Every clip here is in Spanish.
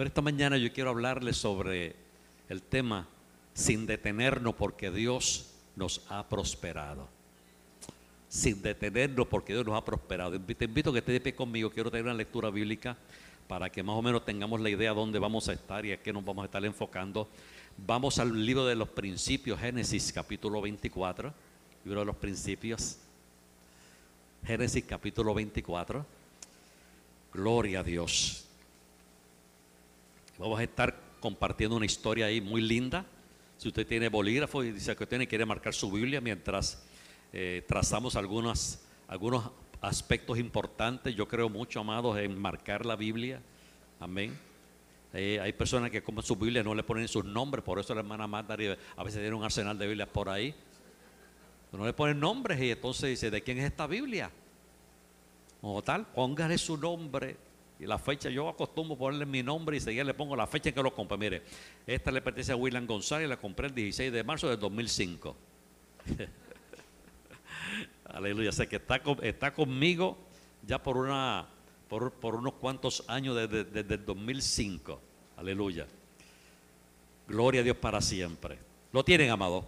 Pero esta mañana yo quiero hablarles sobre el tema sin detenernos porque Dios nos ha prosperado. Sin detenernos porque Dios nos ha prosperado. Te invito a que estés de pie conmigo. Quiero tener una lectura bíblica para que más o menos tengamos la idea de dónde vamos a estar y a qué nos vamos a estar enfocando. Vamos al libro de los principios, Génesis capítulo 24, libro de los principios. Génesis capítulo 24. Gloria a Dios. Vamos a estar compartiendo una historia ahí muy linda. Si usted tiene bolígrafo y dice que tiene quiere marcar su Biblia mientras eh, trazamos algunos, algunos aspectos importantes. Yo creo mucho, amados, en marcar la Biblia. Amén. Eh, hay personas que como su Biblia no le ponen sus nombres, por eso la hermana Marta a veces tiene un arsenal de Biblias por ahí. No le ponen nombres y entonces dice, ¿de quién es esta Biblia? O tal, póngale su nombre y la fecha. Yo acostumbro ponerle mi nombre y seguir le pongo la fecha en que lo compré. Mire, esta le pertenece a William González, la compré el 16 de marzo del 2005. Aleluya, sé que está, está conmigo ya por, una, por, por unos cuantos años desde, desde el 2005. Aleluya. Gloria a Dios para siempre. ¿Lo tienen, amado?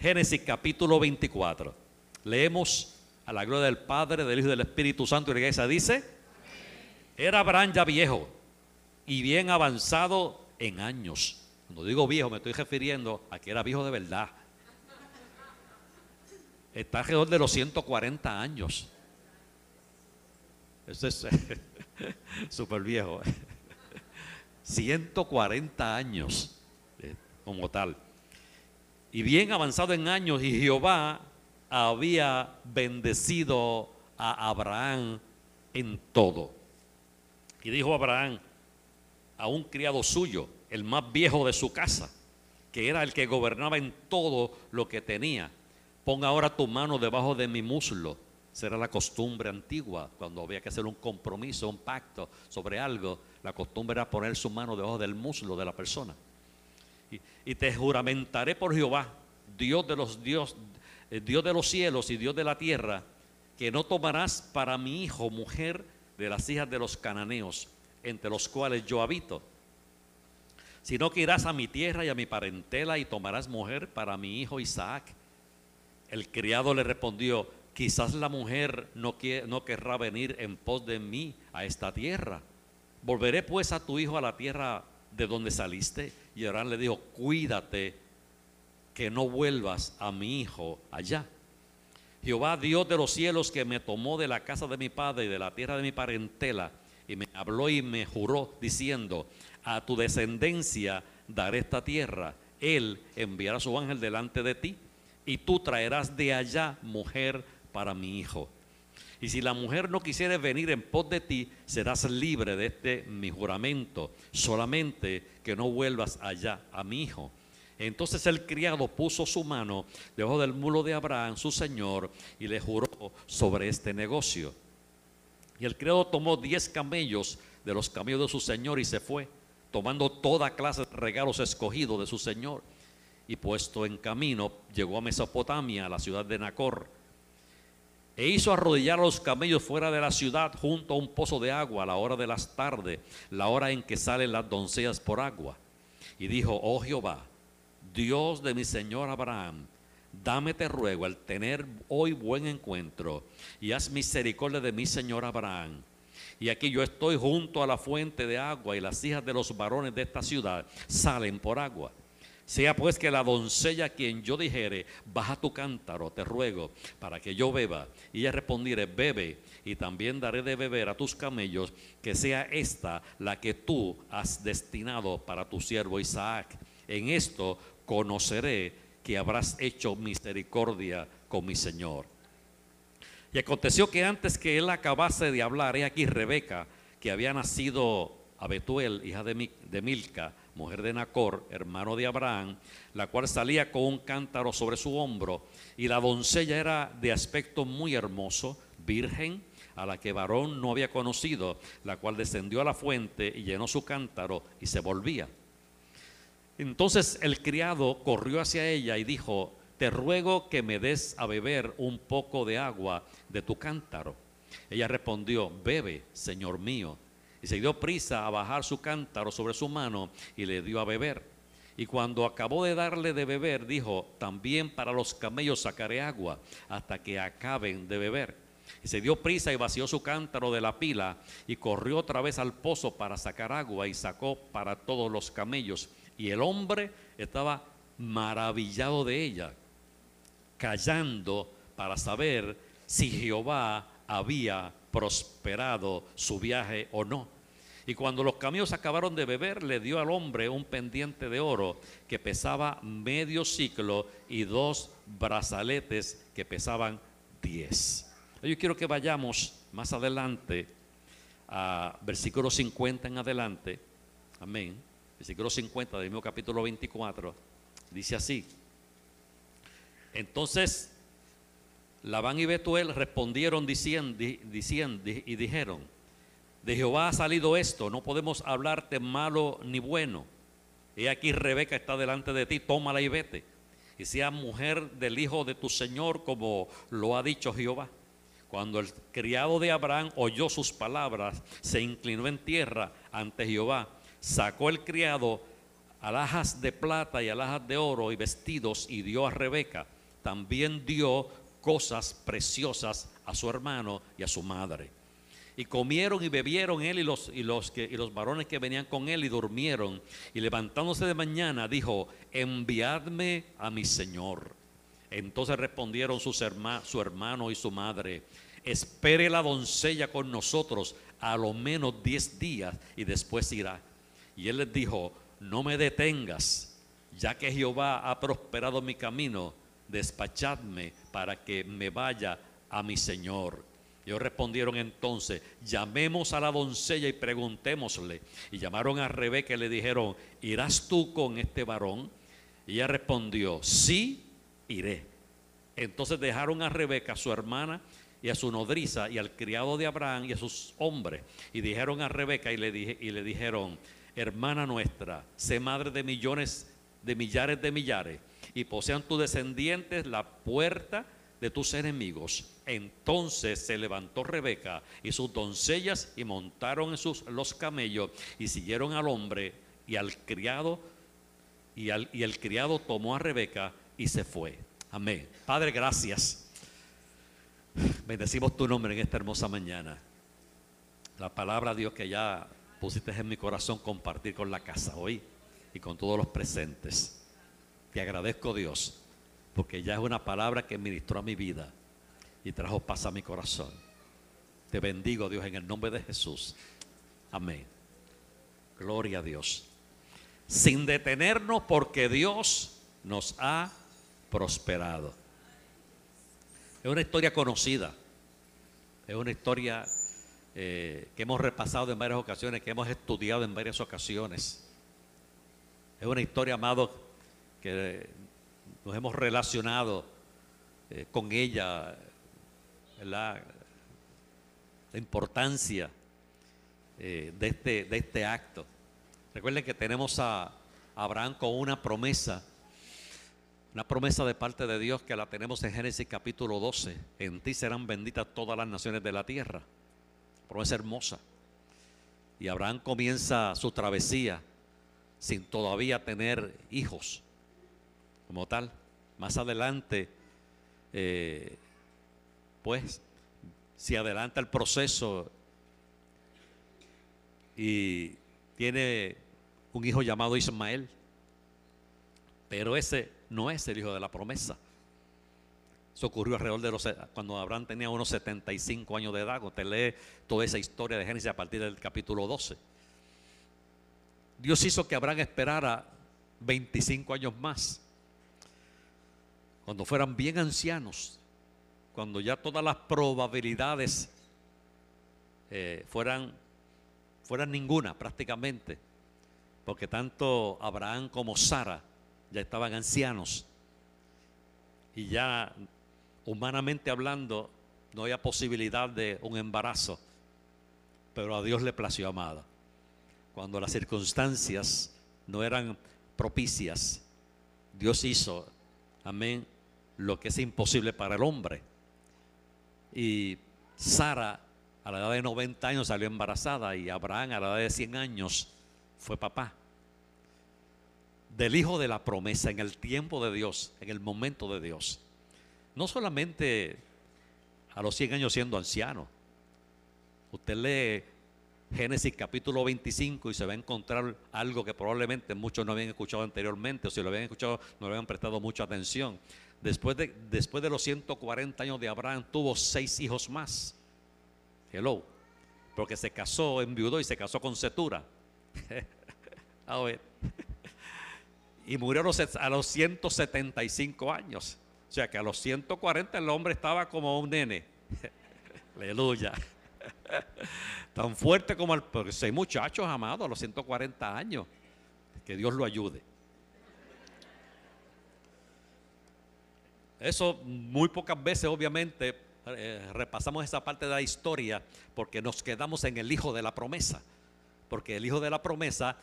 Génesis capítulo 24. Leemos a la gloria del Padre, del Hijo y del Espíritu Santo y la iglesia dice, era Abraham ya viejo y bien avanzado en años. Cuando digo viejo me estoy refiriendo a que era viejo de verdad. Está alrededor de los 140 años. Eso es súper viejo. 140 años eh, como tal. Y bien avanzado en años y Jehová había bendecido a Abraham en todo. Y dijo Abraham a un criado suyo, el más viejo de su casa, que era el que gobernaba en todo lo que tenía, pon ahora tu mano debajo de mi muslo. Será la costumbre antigua, cuando había que hacer un compromiso, un pacto sobre algo, la costumbre era poner su mano debajo del muslo de la persona. Y, y te juramentaré por Jehová, Dios de los Dios, eh, Dios de los cielos y Dios de la tierra, que no tomarás para mi hijo mujer de las hijas de los cananeos, entre los cuales yo habito, sino que irás a mi tierra y a mi parentela y tomarás mujer para mi hijo Isaac. El criado le respondió, quizás la mujer no, no querrá venir en pos de mí a esta tierra. Volveré pues a tu hijo a la tierra de donde saliste. Y Abraham le dijo, cuídate que no vuelvas a mi hijo allá. Jehová Dios de los cielos que me tomó de la casa de mi padre y de la tierra de mi parentela y me habló y me juró diciendo, a tu descendencia daré esta tierra. Él enviará su ángel delante de ti y tú traerás de allá mujer para mi hijo. Y si la mujer no quisiere venir en pos de ti, serás libre de este mi juramento, solamente que no vuelvas allá a mi hijo. Entonces el criado puso su mano debajo del mulo de Abraham, su señor, y le juró sobre este negocio. Y el criado tomó diez camellos de los camellos de su señor y se fue, tomando toda clase de regalos escogidos de su señor. Y puesto en camino, llegó a Mesopotamia, a la ciudad de Nacor. E hizo arrodillar a los camellos fuera de la ciudad junto a un pozo de agua a la hora de las tardes, la hora en que salen las doncellas por agua. Y dijo, oh Jehová, Dios de mi Señor Abraham, dame te ruego al tener hoy buen encuentro y haz misericordia de mi Señor Abraham. Y aquí yo estoy junto a la fuente de agua y las hijas de los varones de esta ciudad salen por agua. Sea pues que la doncella a quien yo dijere, baja tu cántaro, te ruego, para que yo beba. Y ella respondiere, bebe, y también daré de beber a tus camellos, que sea esta la que tú has destinado para tu siervo Isaac. En esto conoceré que habrás hecho misericordia con mi Señor. Y aconteció que antes que él acabase de hablar, he aquí Rebeca, que había nacido a Betuel, hija de, Milca, mujer de Nacor, hermano de Abraham, la cual salía con un cántaro sobre su hombro, y la doncella era de aspecto muy hermoso, virgen, a la que varón no había conocido, la cual descendió a la fuente y llenó su cántaro y se volvía. Entonces el criado corrió hacia ella y dijo, te ruego que me des a beber un poco de agua de tu cántaro. Ella respondió, bebe, señor mío. Y se dio prisa a bajar su cántaro sobre su mano y le dio a beber. Y cuando acabó de darle de beber, dijo, también para los camellos sacaré agua hasta que acaben de beber. Y se dio prisa y vació su cántaro de la pila y corrió otra vez al pozo para sacar agua y sacó para todos los camellos. Y el hombre estaba maravillado de ella, callando para saber si Jehová había prosperado su viaje o no. Y cuando los camellos acabaron de beber, le dio al hombre un pendiente de oro que pesaba medio ciclo y dos brazaletes que pesaban diez. Yo quiero que vayamos más adelante a versículo 50 en adelante. Amén. Versículo 50 del mismo capítulo 24. Dice así. Entonces Labán y Betuel respondieron diciendo, diciendo y dijeron, de Jehová ha salido esto, no podemos hablarte malo ni bueno. He aquí Rebeca está delante de ti, tómala y vete. Y sea mujer del hijo de tu Señor, como lo ha dicho Jehová. Cuando el criado de Abraham oyó sus palabras, se inclinó en tierra ante Jehová. Sacó el criado alhajas de plata y alhajas de oro y vestidos y dio a Rebeca. También dio cosas preciosas a su hermano y a su madre. Y comieron y bebieron él y los, y los, que, y los varones que venían con él y durmieron. Y levantándose de mañana dijo, enviadme a mi señor. Entonces respondieron sus su hermano y su madre, espere la doncella con nosotros a lo menos diez días y después irá. Y él les dijo, no me detengas, ya que Jehová ha prosperado mi camino, despachadme para que me vaya a mi Señor. Ellos respondieron entonces, llamemos a la doncella y preguntémosle. Y llamaron a Rebeca y le dijeron, ¿irás tú con este varón? Y ella respondió, sí, iré. Entonces dejaron a Rebeca, su hermana, y a su nodriza, y al criado de Abraham y a sus hombres. Y dijeron a Rebeca y le, dije, y le dijeron, hermana nuestra, sé madre de millones, de millares de millares, y posean tus descendientes la puerta de tus enemigos. Entonces se levantó Rebeca y sus doncellas y montaron en sus, los camellos y siguieron al hombre y al criado y, al, y el criado tomó a Rebeca y se fue. Amén. Padre, gracias. Bendecimos tu nombre en esta hermosa mañana. La palabra, Dios, que ya pusiste en mi corazón compartir con la casa hoy y con todos los presentes. Te agradezco, Dios porque ya es una palabra que ministró a mi vida y trajo paz a mi corazón. Te bendigo, Dios, en el nombre de Jesús. Amén. Gloria a Dios. Sin detenernos porque Dios nos ha prosperado. Es una historia conocida. Es una historia eh, que hemos repasado en varias ocasiones, que hemos estudiado en varias ocasiones. Es una historia, amado, que nos hemos relacionado eh, con ella, la importancia eh, de, este, de este acto. Recuerden que tenemos a Abraham con una promesa, una promesa de parte de Dios que la tenemos en Génesis capítulo 12. En ti serán benditas todas las naciones de la tierra. Promesa hermosa. Y Abraham comienza su travesía sin todavía tener hijos como tal. Más adelante, eh, pues, si adelanta el proceso y tiene un hijo llamado Ismael, pero ese no es el hijo de la promesa. Eso ocurrió alrededor de los cuando Abraham tenía unos 75 años de edad. Usted lee toda esa historia de Génesis a partir del capítulo 12. Dios hizo que Abraham esperara 25 años más cuando fueran bien ancianos, cuando ya todas las probabilidades eh, fueran, fueran ninguna prácticamente, porque tanto Abraham como Sara ya estaban ancianos y ya humanamente hablando no había posibilidad de un embarazo, pero a Dios le plació amada. Cuando las circunstancias no eran propicias, Dios hizo, amén, lo que es imposible para el hombre. Y Sara a la edad de 90 años salió embarazada y Abraham a la edad de 100 años fue papá. Del hijo de la promesa en el tiempo de Dios, en el momento de Dios. No solamente a los 100 años siendo anciano. Usted lee Génesis capítulo 25 y se va a encontrar algo que probablemente muchos no habían escuchado anteriormente o si lo habían escuchado no le habían prestado mucha atención. Después de, después de los 140 años de Abraham tuvo seis hijos más. Hello. Porque se casó, enviudó y se casó con Setura. a ver. Y murió a los, a los 175 años. O sea que a los 140 el hombre estaba como un nene. Aleluya. Tan fuerte como el. Porque hay muchachos amados a los 140 años. Que Dios lo ayude. Eso muy pocas veces, obviamente, eh, repasamos esa parte de la historia porque nos quedamos en el hijo de la promesa. Porque el hijo de la promesa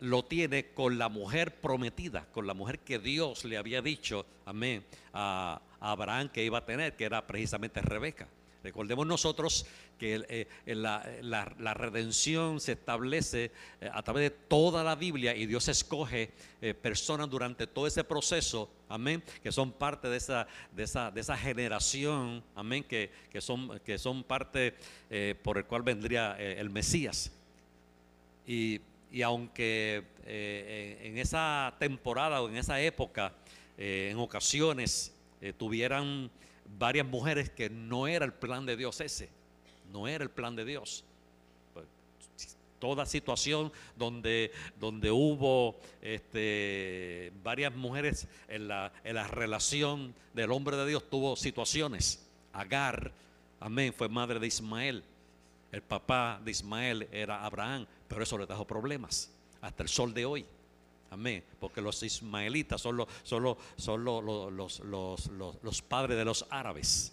lo tiene con la mujer prometida, con la mujer que Dios le había dicho, amén, a, Abraham que iba a tener, que era precisamente Rebeca. Recordemos nosotros que eh, la, redención se establece eh, a través de toda la Biblia y Dios escoge eh, personas durante todo ese proceso, amén, que son parte de esa, de esa, de esa generación, amén, que, son, que son parte por el cual vendría el Mesías. Y, aunque en esa temporada o en esa época, en ocasiones tuvieran varias mujeres que no era el plan de Dios ese, no era el plan de Dios. Pues, toda situación donde, donde hubo este, varias mujeres en la, en la relación del hombre de Dios tuvo situaciones. Agar, amén, fue madre de Ismael. El papá de Ismael era Abraham, pero eso le trajo problemas hasta el sol de hoy. Amén. Porque los ismaelitas son, los, son, los, son los, los, padres de los árabes.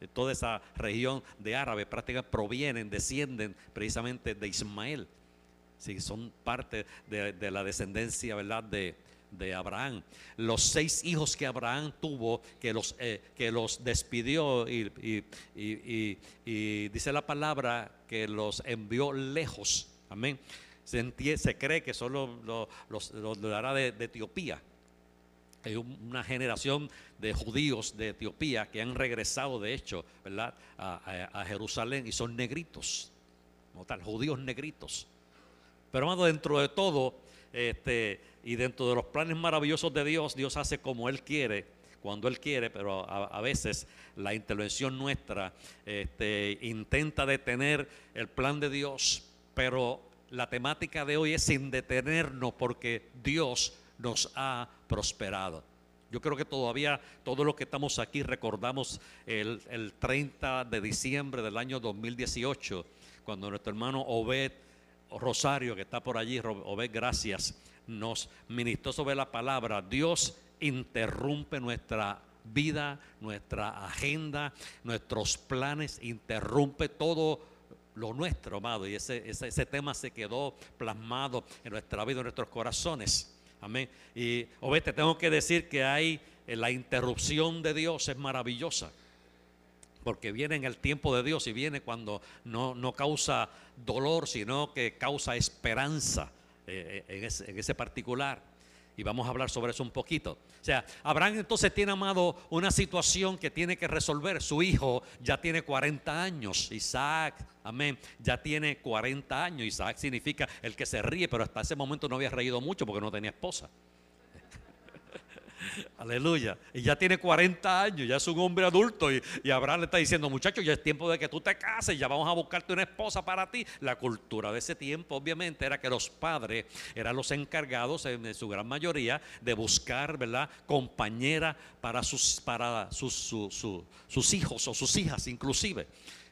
De toda esa región de árabes prácticamente provienen, descienden precisamente de Ismael. Sí, son parte de, la descendencia, ¿verdad? De, Abraham. Los seis hijos que Abraham tuvo, que los, eh, que los despidió y, y, dice la palabra que los envió lejos. Amén se, cree que son los, los, de, Etiopía. Hay una generación de judíos de Etiopía que han regresado, de hecho, ¿verdad? A, Jerusalén y son negritos, ¿no tal? Judíos negritos. Pero, hermano, dentro de todo, este, y dentro de los planes maravillosos de Dios, Dios hace como Él quiere, cuando Él quiere, pero a, veces la intervención nuestra este, intenta detener el plan de Dios, pero la temática de hoy es sin detenernos porque Dios nos ha prosperado. Yo creo que todavía todos los que estamos aquí recordamos el, 30 de diciembre del año 2018, cuando nuestro hermano Obed Rosario, que está por allí, Obed, gracias, nos ministró sobre la palabra. Dios interrumpe nuestra vida, nuestra agenda, nuestros planes, interrumpe todo lo nuestro, amado. Y ese, ese, tema se quedó plasmado en nuestra vida, en nuestros corazones. Amén. Y Obed, te tengo que decir que hay eh, la interrupción de Dios es maravillosa. Porque viene en el tiempo de Dios y viene cuando no, no causa dolor, sino que causa esperanza eh, en, ese, en ese particular y vamos a hablar sobre eso un poquito. O sea, Abraham entonces tiene amado una situación que tiene que resolver. Su hijo ya tiene 40 años, Isaac, amén, ya tiene 40 años. Isaac significa el que se ríe, pero hasta ese momento no había reído mucho porque no tenía esposa. Aleluya. Y ya tiene 40 años, ya es un hombre adulto. Y, Abraham le está diciendo, muchachos, ya es tiempo de que tú te cases, ya vamos a buscarte una esposa para ti. La cultura de ese tiempo, obviamente, era que los padres eran los encargados, en su gran mayoría, de buscar, ¿verdad?, compañera para sus, para sus, sus hijos o sus hijas, inclusive.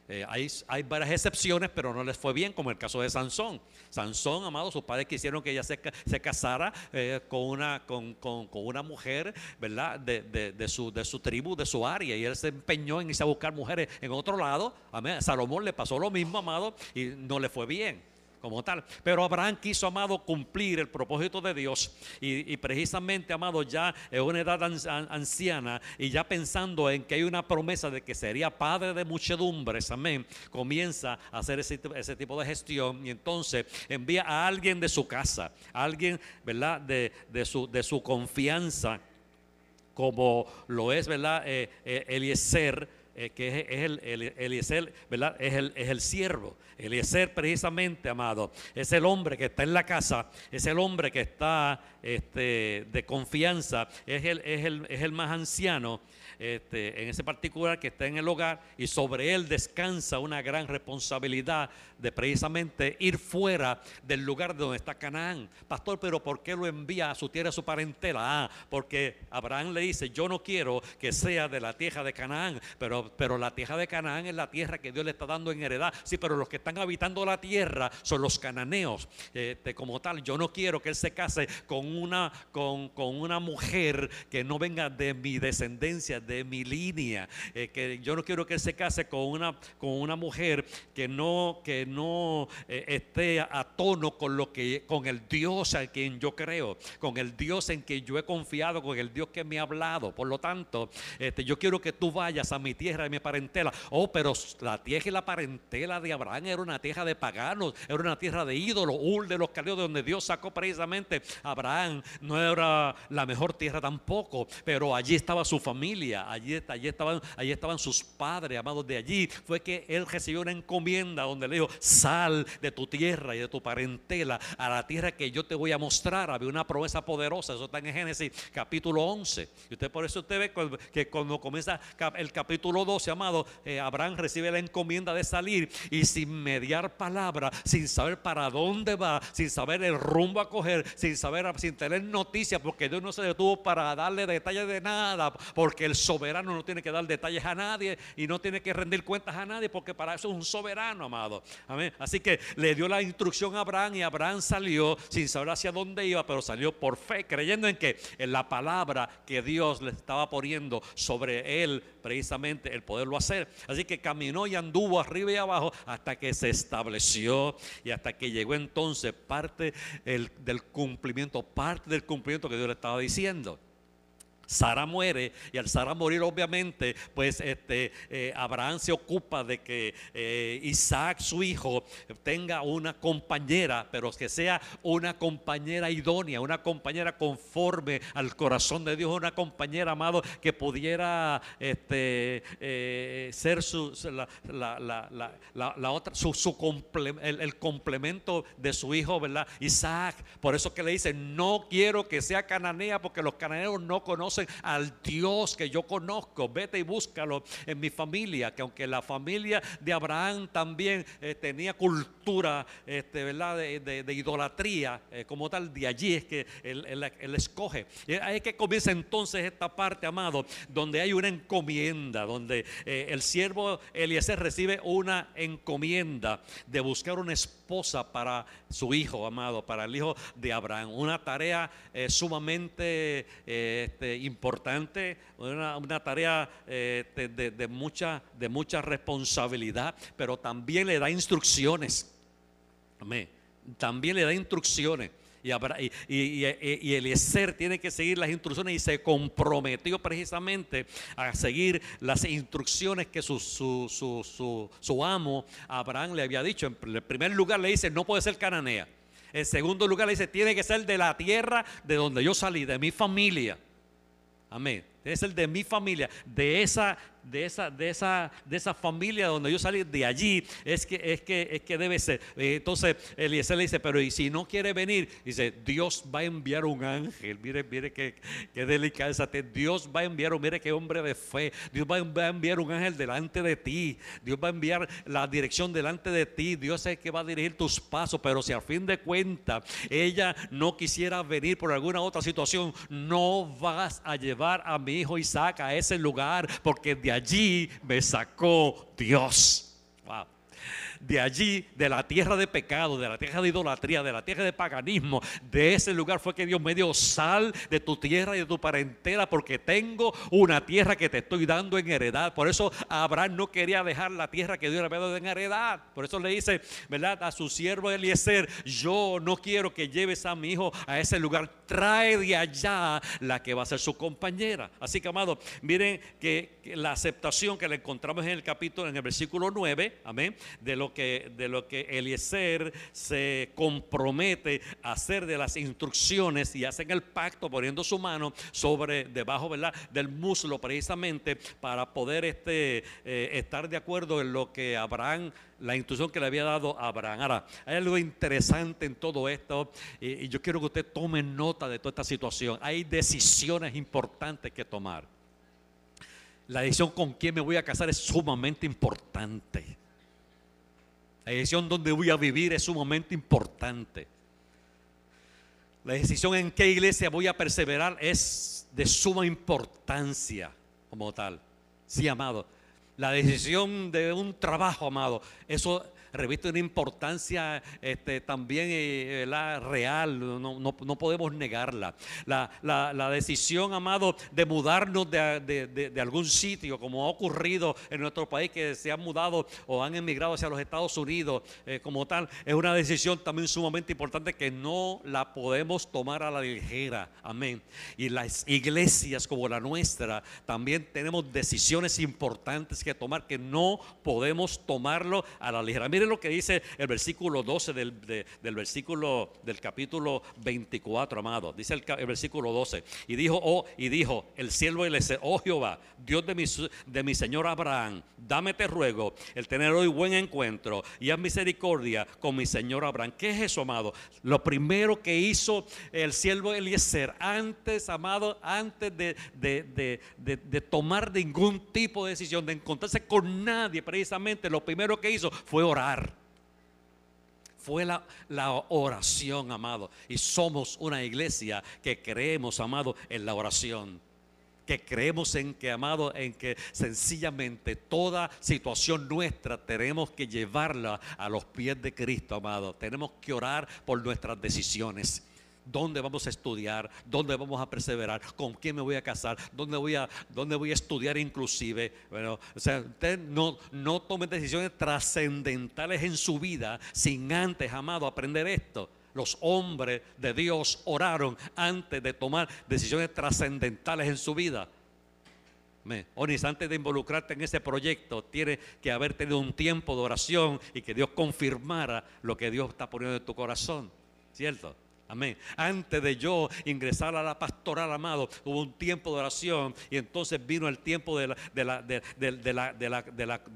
Eh, hay, varias excepciones, pero no les fue bien, como el caso de Sansón. Sansón, amado, sus padres quisieron que ella se, casara eh, con, una, con, una mujer, ¿verdad? De, su, de su tribu, de su área, y él se empeñó en irse a buscar mujeres en otro lado. Amén. Salomón le pasó lo mismo, amado, y no le fue bien como tal. Pero Abraham quiso, amado, cumplir el propósito de Dios y, precisamente, amado, ya en una edad anciana y ya pensando en que hay una promesa de que sería padre de muchedumbres, amén, comienza a hacer ese, tipo de gestión y entonces envía a alguien de su casa, alguien, ¿verdad?, de, su, de su confianza, como lo es, ¿verdad?, eh, eh, Eliezer eh, que es, el, ¿verdad? Es el, es el. Eliezer precisamente, amado, es el hombre que está en la casa, es el hombre que está este, de confianza, es el, es el, es el más anciano este, en ese particular que está en el hogar y sobre él descansa una gran responsabilidad de precisamente ir fuera del lugar donde está Canaán. Pastor, pero ¿por qué lo envía a su tierra, a su parentela? Ah, porque Abraham le dice, yo no quiero que sea de la tierra de Canaán, pero, pero la tierra de Canaán es la tierra que Dios le está dando en heredad. Sí, pero los que están habitando la tierra son los cananeos. Este, como tal, yo no quiero que él se case con una, con, con una mujer que no venga de mi descendencia, de mi línea. Eh, que yo no quiero que él se case con una, con una mujer que no, que no eh, esté a tono con lo que, con el Dios en quien yo creo, con el Dios en quien yo he confiado, con el Dios que me ha hablado. Por lo tanto, este, yo quiero que tú vayas a mi tierra y mi parentela. Oh, pero la tierra y la parentela de Abraham era una tierra de paganos, era una tierra de ídolos, Ur de los caldeos, de donde Dios sacó precisamente Abraham. No era la mejor tierra tampoco, pero allí estaba su familia allí, allí, estaban, allí estaban sus padres, amados de allí. Fue que él recibió una encomienda donde le dijo, sal de tu tierra y de tu parentela a la tierra que yo te voy a mostrar. Había una promesa poderosa, eso está en Génesis capítulo 11. Y usted por eso usted ve que cuando comienza el capítulo 12, amado, eh, Abraham recibe la encomienda de salir y sin mediar palabra, sin saber para dónde va, sin saber el rumbo a coger, sin saber, sin tener noticias, porque Dios no se detuvo para darle detalles de nada, porque el soberano no tiene que dar detalles a nadie y no tiene que rendir cuentas a nadie porque para eso es un soberano, amado. Amén. Así que le dio la instrucción a Abraham y Abraham salió sin saber hacia dónde iba, pero salió por fe, creyendo en que en la palabra que Dios le estaba poniendo sobre él, precisamente el poderlo hacer. Así que caminó y anduvo arriba y abajo hasta que se estableció y hasta que llegó entonces parte del cumplimiento, parte del cumplimiento que Dios le estaba diciendo. Sara muere y al Sara morir obviamente pues este eh, Abraham se ocupa de que eh, Isaac su hijo tenga una compañera pero que sea una compañera idónea una compañera conforme al corazón de Dios una compañera amado que pudiera este, eh, ser su, la, otra su, el, el, complemento de su hijo verdad Isaac por eso que le dice no quiero que sea cananea porque los cananeos no conocen al Dios que yo conozco. Vete y búscalo en mi familia, que aunque la familia de Abraham también eh, tenía cultura este, ¿verdad? De, idolatría, eh, como tal, de allí es que él, escoge. Y ahí es que comienza entonces esta parte, amado, donde hay una encomienda, donde eh, el siervo Eliezer recibe una encomienda de buscar una esposa para su hijo, amado, para el hijo de Abraham. Una tarea sumamente este, importante, una, tarea eh, de, mucha, de mucha responsabilidad, pero también le da instrucciones. Amén. También le da instrucciones. Y, y, y, Eliezer tiene que seguir las instrucciones y se comprometió precisamente a seguir las instrucciones que su, su, su, su, amo Abraham le había dicho. En primer lugar le dice, no puede ser cananea. En segundo lugar le dice, tiene que ser de la tierra de donde yo salí, de mi familia. Amén. Es el de mi familia, de esa de esa, de esa, de esa familia donde yo salí, de allí, es que, es que, es que debe ser. Eh, entonces Eliezer le dice, pero y si no quiere venir, dice, Dios va a enviar un ángel. Mire, mire qué, qué delicada Dios va a enviar, mire qué hombre de fe. Dios va a enviar un ángel delante de ti. Dios va a enviar la dirección delante de ti. Dios es el que va a dirigir tus pasos. Pero si al fin de cuentas ella no quisiera venir por alguna otra situación, no vas a llevar a mi hijo Isaac a ese lugar porque de allí me sacó Dios. De allí, de la tierra de pecado, de la tierra de idolatría, de la tierra de paganismo, de ese lugar fue que Dios me dio sal de tu tierra y de tu parentela, porque tengo una tierra que te estoy dando en heredad. Por eso Abraham no quería dejar la tierra que Dios le había dado en heredad. Por eso le dice, ¿verdad? A su siervo Eliezer, yo no quiero que lleves a mi hijo a ese lugar, trae de allá la que va a ser su compañera. Así que, amado, miren que, la aceptación que le encontramos en el capítulo, en el versículo 9, amén, de lo de lo que Eliezer se compromete a hacer de las instrucciones y hacen el pacto poniendo su mano sobre, debajo. Del muslo precisamente para poder este, eh, estar de acuerdo en lo que Abraham la instrucción que le había dado a Abraham. Ahora, hay algo interesante en todo esto y, yo quiero que usted tome nota de toda esta situación. Hay decisiones importantes que tomar. La decisión con quién me voy a casar es sumamente importante. La decisión dónde voy a vivir es sumamente importante. La decisión en qué iglesia voy a perseverar es de suma importancia como tal. Sí, amado. La decisión de un trabajo, amado, eso reviste una importancia este, también eh, la real, no, podemos negarla. La, decisión, amado, de mudarnos de, algún sitio, como ha ocurrido en nuestro país, que se han mudado o han emigrado hacia los Estados Unidos eh, como tal, es una decisión también sumamente importante que no la podemos tomar a la ligera. Amén. Y las iglesias como la nuestra también tenemos decisiones importantes que tomar que no podemos tomarlo a la ligera. Miren lo que dice el versículo 12 del, del versículo del capítulo 24, amado. Dice el, versículo 12. Y dijo, oh, y dijo el siervo le dice, oh Jehová, Dios de mi, de mi señor Abraham, dame te ruego el tener hoy buen encuentro y haz misericordia con mi señor Abraham. ¿Qué es eso, amado? Lo primero que hizo el siervo Eliezer antes, amado, antes de, de, de tomar ningún tipo de decisión, de encontrarse con nadie, precisamente lo primero que hizo fue orar fue la, oración, amado. Y somos una iglesia que creemos, amado, en la oración. Que creemos en que, amado, en que sencillamente toda situación nuestra tenemos que llevarla a los pies de Cristo, amado. Tenemos que orar por nuestras decisiones dónde vamos a estudiar, dónde vamos a perseverar, con quién me voy a casar, dónde voy a, dónde voy a estudiar inclusive. Bueno, o sea, usted no, no tome decisiones trascendentales en su vida sin antes, amado, aprender esto. Los hombres de Dios oraron antes de tomar decisiones trascendentales en su vida. Onis, antes de involucrarte en ese proyecto, tiene que haber tenido un tiempo de oración y que Dios confirmara lo que Dios está poniendo en tu corazón. ¿Cierto? Amén. Antes de yo ingresar a la pastoral, amado, hubo un tiempo de oración y entonces vino el tiempo de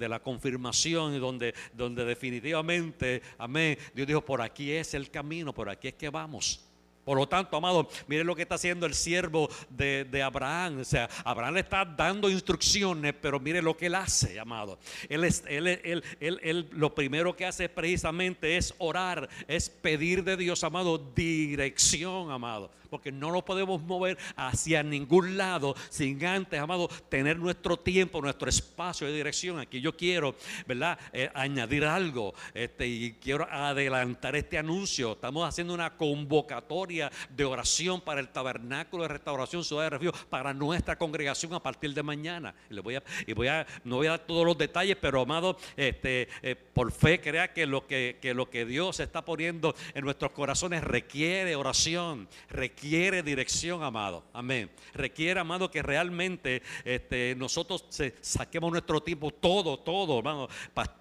la, confirmación donde, donde definitivamente, amén, Dios dijo, por aquí es el camino, por aquí es que vamos. Por lo tanto, amado, mire lo que está haciendo el siervo de, Abraham. O sea, Abraham le está dando instrucciones, pero mire lo que él hace, amado. Él, es, él, él, él, lo primero que hace precisamente es orar, es pedir de Dios, amado, dirección, amado porque no nos podemos mover hacia ningún lado sin antes, amado, tener nuestro tiempo, nuestro espacio de dirección. Aquí yo quiero, ¿verdad?, eh, añadir algo este, y quiero adelantar este anuncio. Estamos haciendo una convocatoria de oración para el tabernáculo de restauración Ciudad de Refugio para nuestra congregación a partir de mañana. Le voy a, y voy a, no voy a dar todos los detalles, pero amado, este, eh, por fe crea que lo que, que lo que Dios está poniendo en nuestros corazones requiere oración, requiere requiere dirección, amado. Amén. Requiere, amado, que realmente este, nosotros saquemos nuestro tiempo, todo, todo, hermano.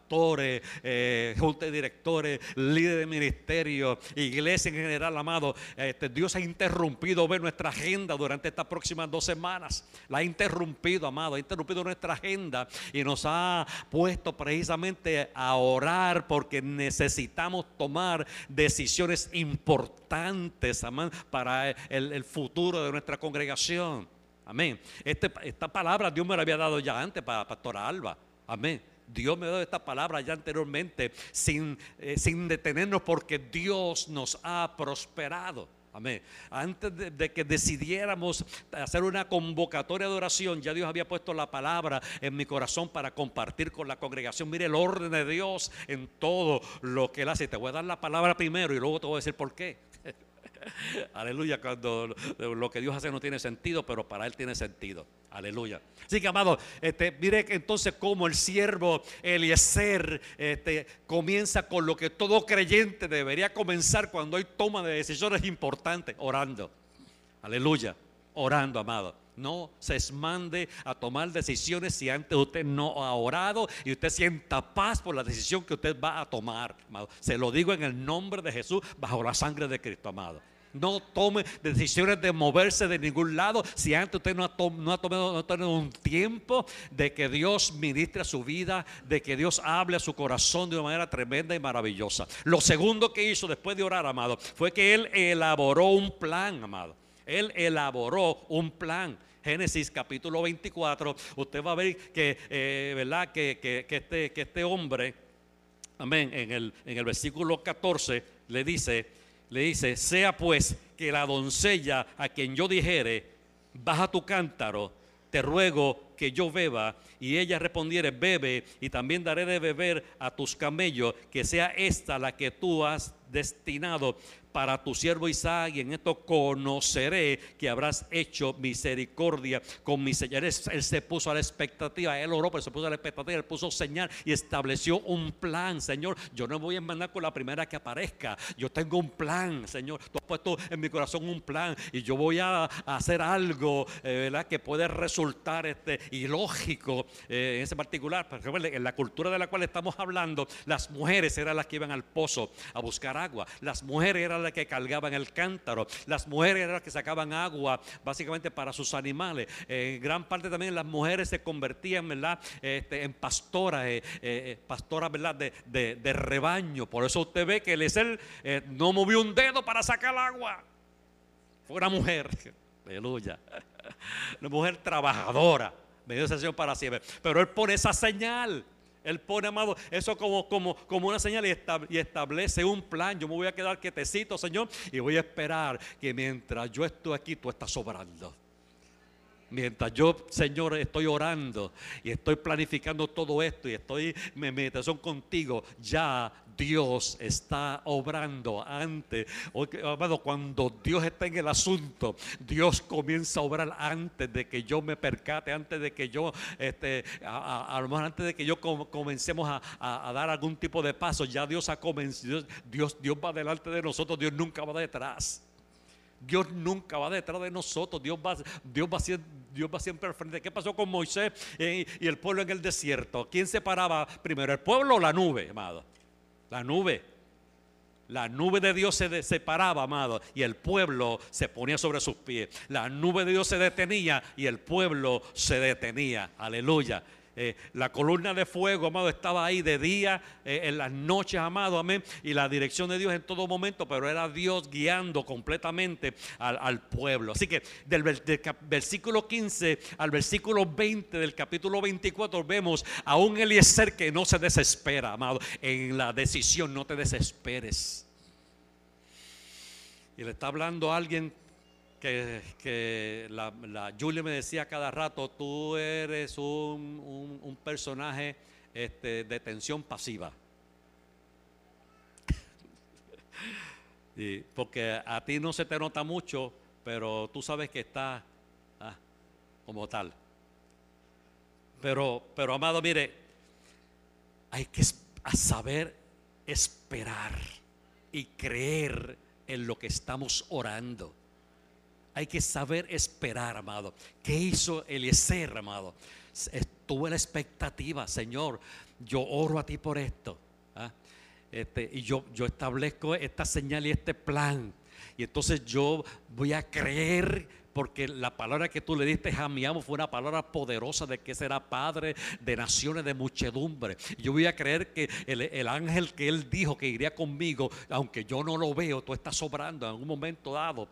Pastores, eh, junta de directores, líderes de ministerio, iglesia en general, amado. Este, Dios ha interrumpido ver nuestra agenda durante estas próximas dos semanas. La ha interrumpido, amado. Ha interrumpido nuestra agenda y nos ha puesto precisamente a orar porque necesitamos tomar decisiones importantes, amén, para el, futuro de nuestra congregación. Amén. Este, esta palabra Dios me la había dado ya antes para Pastora Alba. Amén. Dios me dado esta palabra ya anteriormente sin, eh, sin detenernos porque Dios nos ha prosperado. Amén. Antes de, de, que decidiéramos hacer una convocatoria de oración, ya Dios había puesto la palabra en mi corazón para compartir con la congregación. Mire el orden de Dios en todo lo que Él hace. Te voy a dar la palabra primero y luego te voy a decir por qué. Aleluya, cuando lo que Dios hace no tiene sentido, pero para Él tiene sentido. Aleluya. Así que, amado, este, mire entonces cómo el siervo Eliezer este, comienza con lo que todo creyente debería comenzar cuando hay toma de decisiones importantes, orando. Aleluya, orando, amado. No se mande a tomar decisiones si antes usted no ha orado y usted sienta paz por la decisión que usted va a tomar, amado. Se lo digo en el nombre de Jesús, bajo la sangre de Cristo, amado. No tome decisiones de moverse de ningún lado si antes usted no ha, no ha tomado no ha tenido un tiempo de que Dios ministre a su vida, de que Dios hable a su corazón de una manera tremenda y maravillosa. Lo segundo que hizo después de orar, amado, fue que él elaboró un plan, amado. Él elaboró un plan. Génesis capítulo 24, usted va a ver que, eh, ¿verdad? Que, que, que, este, que este hombre, amén, en el, en el versículo 14 le dice, le dice, sea pues que la doncella a quien yo dijere, baja tu cántaro, te ruego que yo beba, y ella respondiere, bebe, y también daré de beber a tus camellos, que sea esta la que tú has destinado para tu siervo Isaac y en esto conoceré que habrás hecho misericordia con mis señores. Él se puso a la expectativa, él oró, pero se puso a la expectativa, él puso señal y estableció un plan, Señor. Yo no voy a mandar con la primera que aparezca, yo tengo un plan, Señor. Tú has puesto en mi corazón un plan y yo voy a, hacer algo, eh, ¿verdad? Que puede resultar este, ilógico eh, en ese particular. Porque en la cultura de la cual estamos hablando, las mujeres eran las que iban al pozo a buscar agua, las mujeres eran las que cargaban el cántaro, las mujeres eran las que sacaban agua básicamente para sus animales. En gran parte también las mujeres se convertían ¿verdad? Este, en pastoras, eh, eh, eh, pastoras ¿verdad? De, de, rebaño. Por eso usted ve que Eliezer no movió un dedo para sacar agua. Fue una mujer, aleluya, una mujer trabajadora, para siempre. Pero él pone esa señal. Él pone, amado, eso como, como, como una señal y establece un plan. Yo me voy a quedar quietecito, Señor, y voy a esperar que mientras yo estoy aquí, tú estás sobrando. Mientras yo, Señor, estoy orando y estoy planificando todo esto y estoy en meditación contigo, ya Dios está obrando antes. Amado, cuando Dios está en el asunto, Dios comienza a obrar antes de que yo me percate, antes de que yo, este, a, lo antes de que yo comencemos a, dar algún tipo de paso, ya Dios ha comenzado, Dios, Dios va delante de nosotros, Dios nunca va detrás. Dios nunca va detrás de nosotros. Dios va, Dios va, Dios va siempre al frente. ¿Qué pasó con Moisés y el pueblo en el desierto? ¿Quién se paraba primero? ¿El pueblo o la nube, amado? La nube. La nube de Dios se separaba, amado, y el pueblo se ponía sobre sus pies. La nube de Dios se detenía y el pueblo se detenía. Aleluya. Eh, la columna de fuego, amado, estaba ahí de día, eh, en las noches, amado, amén. Y la dirección de Dios en todo momento, pero era Dios guiando completamente al, pueblo. Así que del, versículo 15 al versículo 20 del capítulo 24 vemos a un Eliezer que no se desespera, amado. En la decisión no te desesperes. Y le está hablando a alguien que, la, la, Julia me decía cada rato, tú eres un, personaje este, de tensión pasiva. porque a ti no se te nota mucho, pero tú sabes que está ah, como tal. Pero, pero amado, mire, hay que saber esperar y creer en lo que estamos orando. Hay que saber esperar, amado. ¿Qué hizo Eliezer, amado? Estuvo la expectativa, Señor, yo oro a ti por esto. ¿ah? Este, y yo, yo establezco esta señal y este plan. Y entonces yo voy a creer porque la palabra que tú le diste a mi amo fue una palabra poderosa de que será padre de naciones de muchedumbre. Yo voy a creer que el, ángel que él dijo que iría conmigo, aunque yo no lo veo, tú estás sobrando en algún momento dado,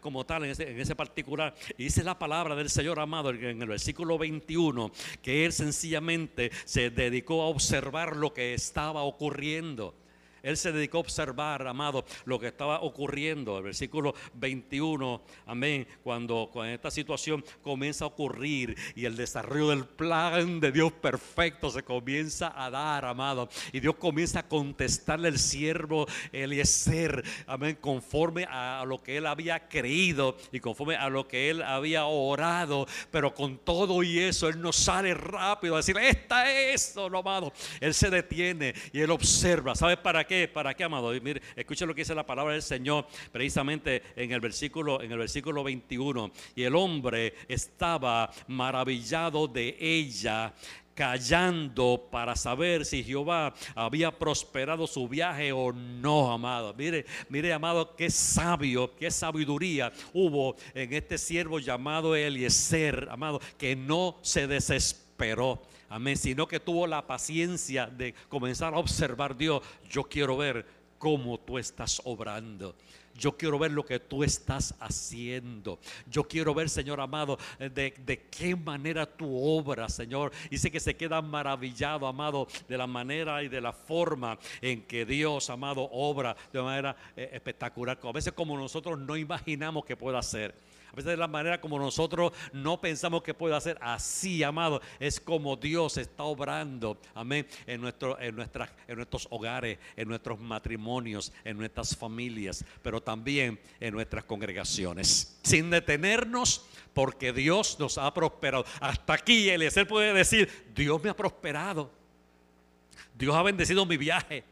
como tal, en ese, en ese particular. Y dice la palabra del Señor amado en el versículo 21, que él sencillamente se dedicó a observar lo que estaba ocurriendo. Él se dedicó a observar, amado, lo que estaba ocurriendo. El versículo 21, amén, cuando, cuando esta situación comienza a ocurrir y el desarrollo del plan de Dios perfecto se comienza a dar, amado. Y Dios comienza a contestarle al siervo Eliezer, amén, conforme a lo que él había creído y conforme a lo que él había orado. Pero con todo y eso, él no sale rápido a decir, esta es, no, amado. Él se detiene y él observa. ¿Sabes para qué? Qué? ¿Para qué, amado? mire, escuchen lo que dice la palabra del Señor precisamente en el versículo en el versículo 21. Y el hombre estaba maravillado de ella callando para saber si Jehová había prosperado su viaje o no, amado. Mire, mire, amado, qué sabio, qué sabiduría hubo en este siervo llamado Eliezer, amado, que no se desesperó. Amén. Sino que tuvo la paciencia de comenzar a observar Dios. Yo quiero ver cómo tú estás obrando. Yo quiero ver lo que tú estás haciendo. Yo quiero ver, Señor amado, de, de, qué manera tú obras, Señor. Dice que se queda maravillado, amado, de la manera y de la forma en que Dios, amado, obra de manera eh, espectacular. A veces como nosotros no imaginamos que pueda hacer. A veces de la manera como nosotros no pensamos que puede hacer. Así, amado, es como Dios está obrando. Amén. En, nuestro, en, nuestras, en nuestros hogares, en nuestros matrimonios, en nuestras familias, pero también en nuestras congregaciones. Sin detenernos, porque Dios nos ha prosperado. Hasta aquí Eliezer puede decir, Dios me ha prosperado. Dios ha bendecido mi viaje.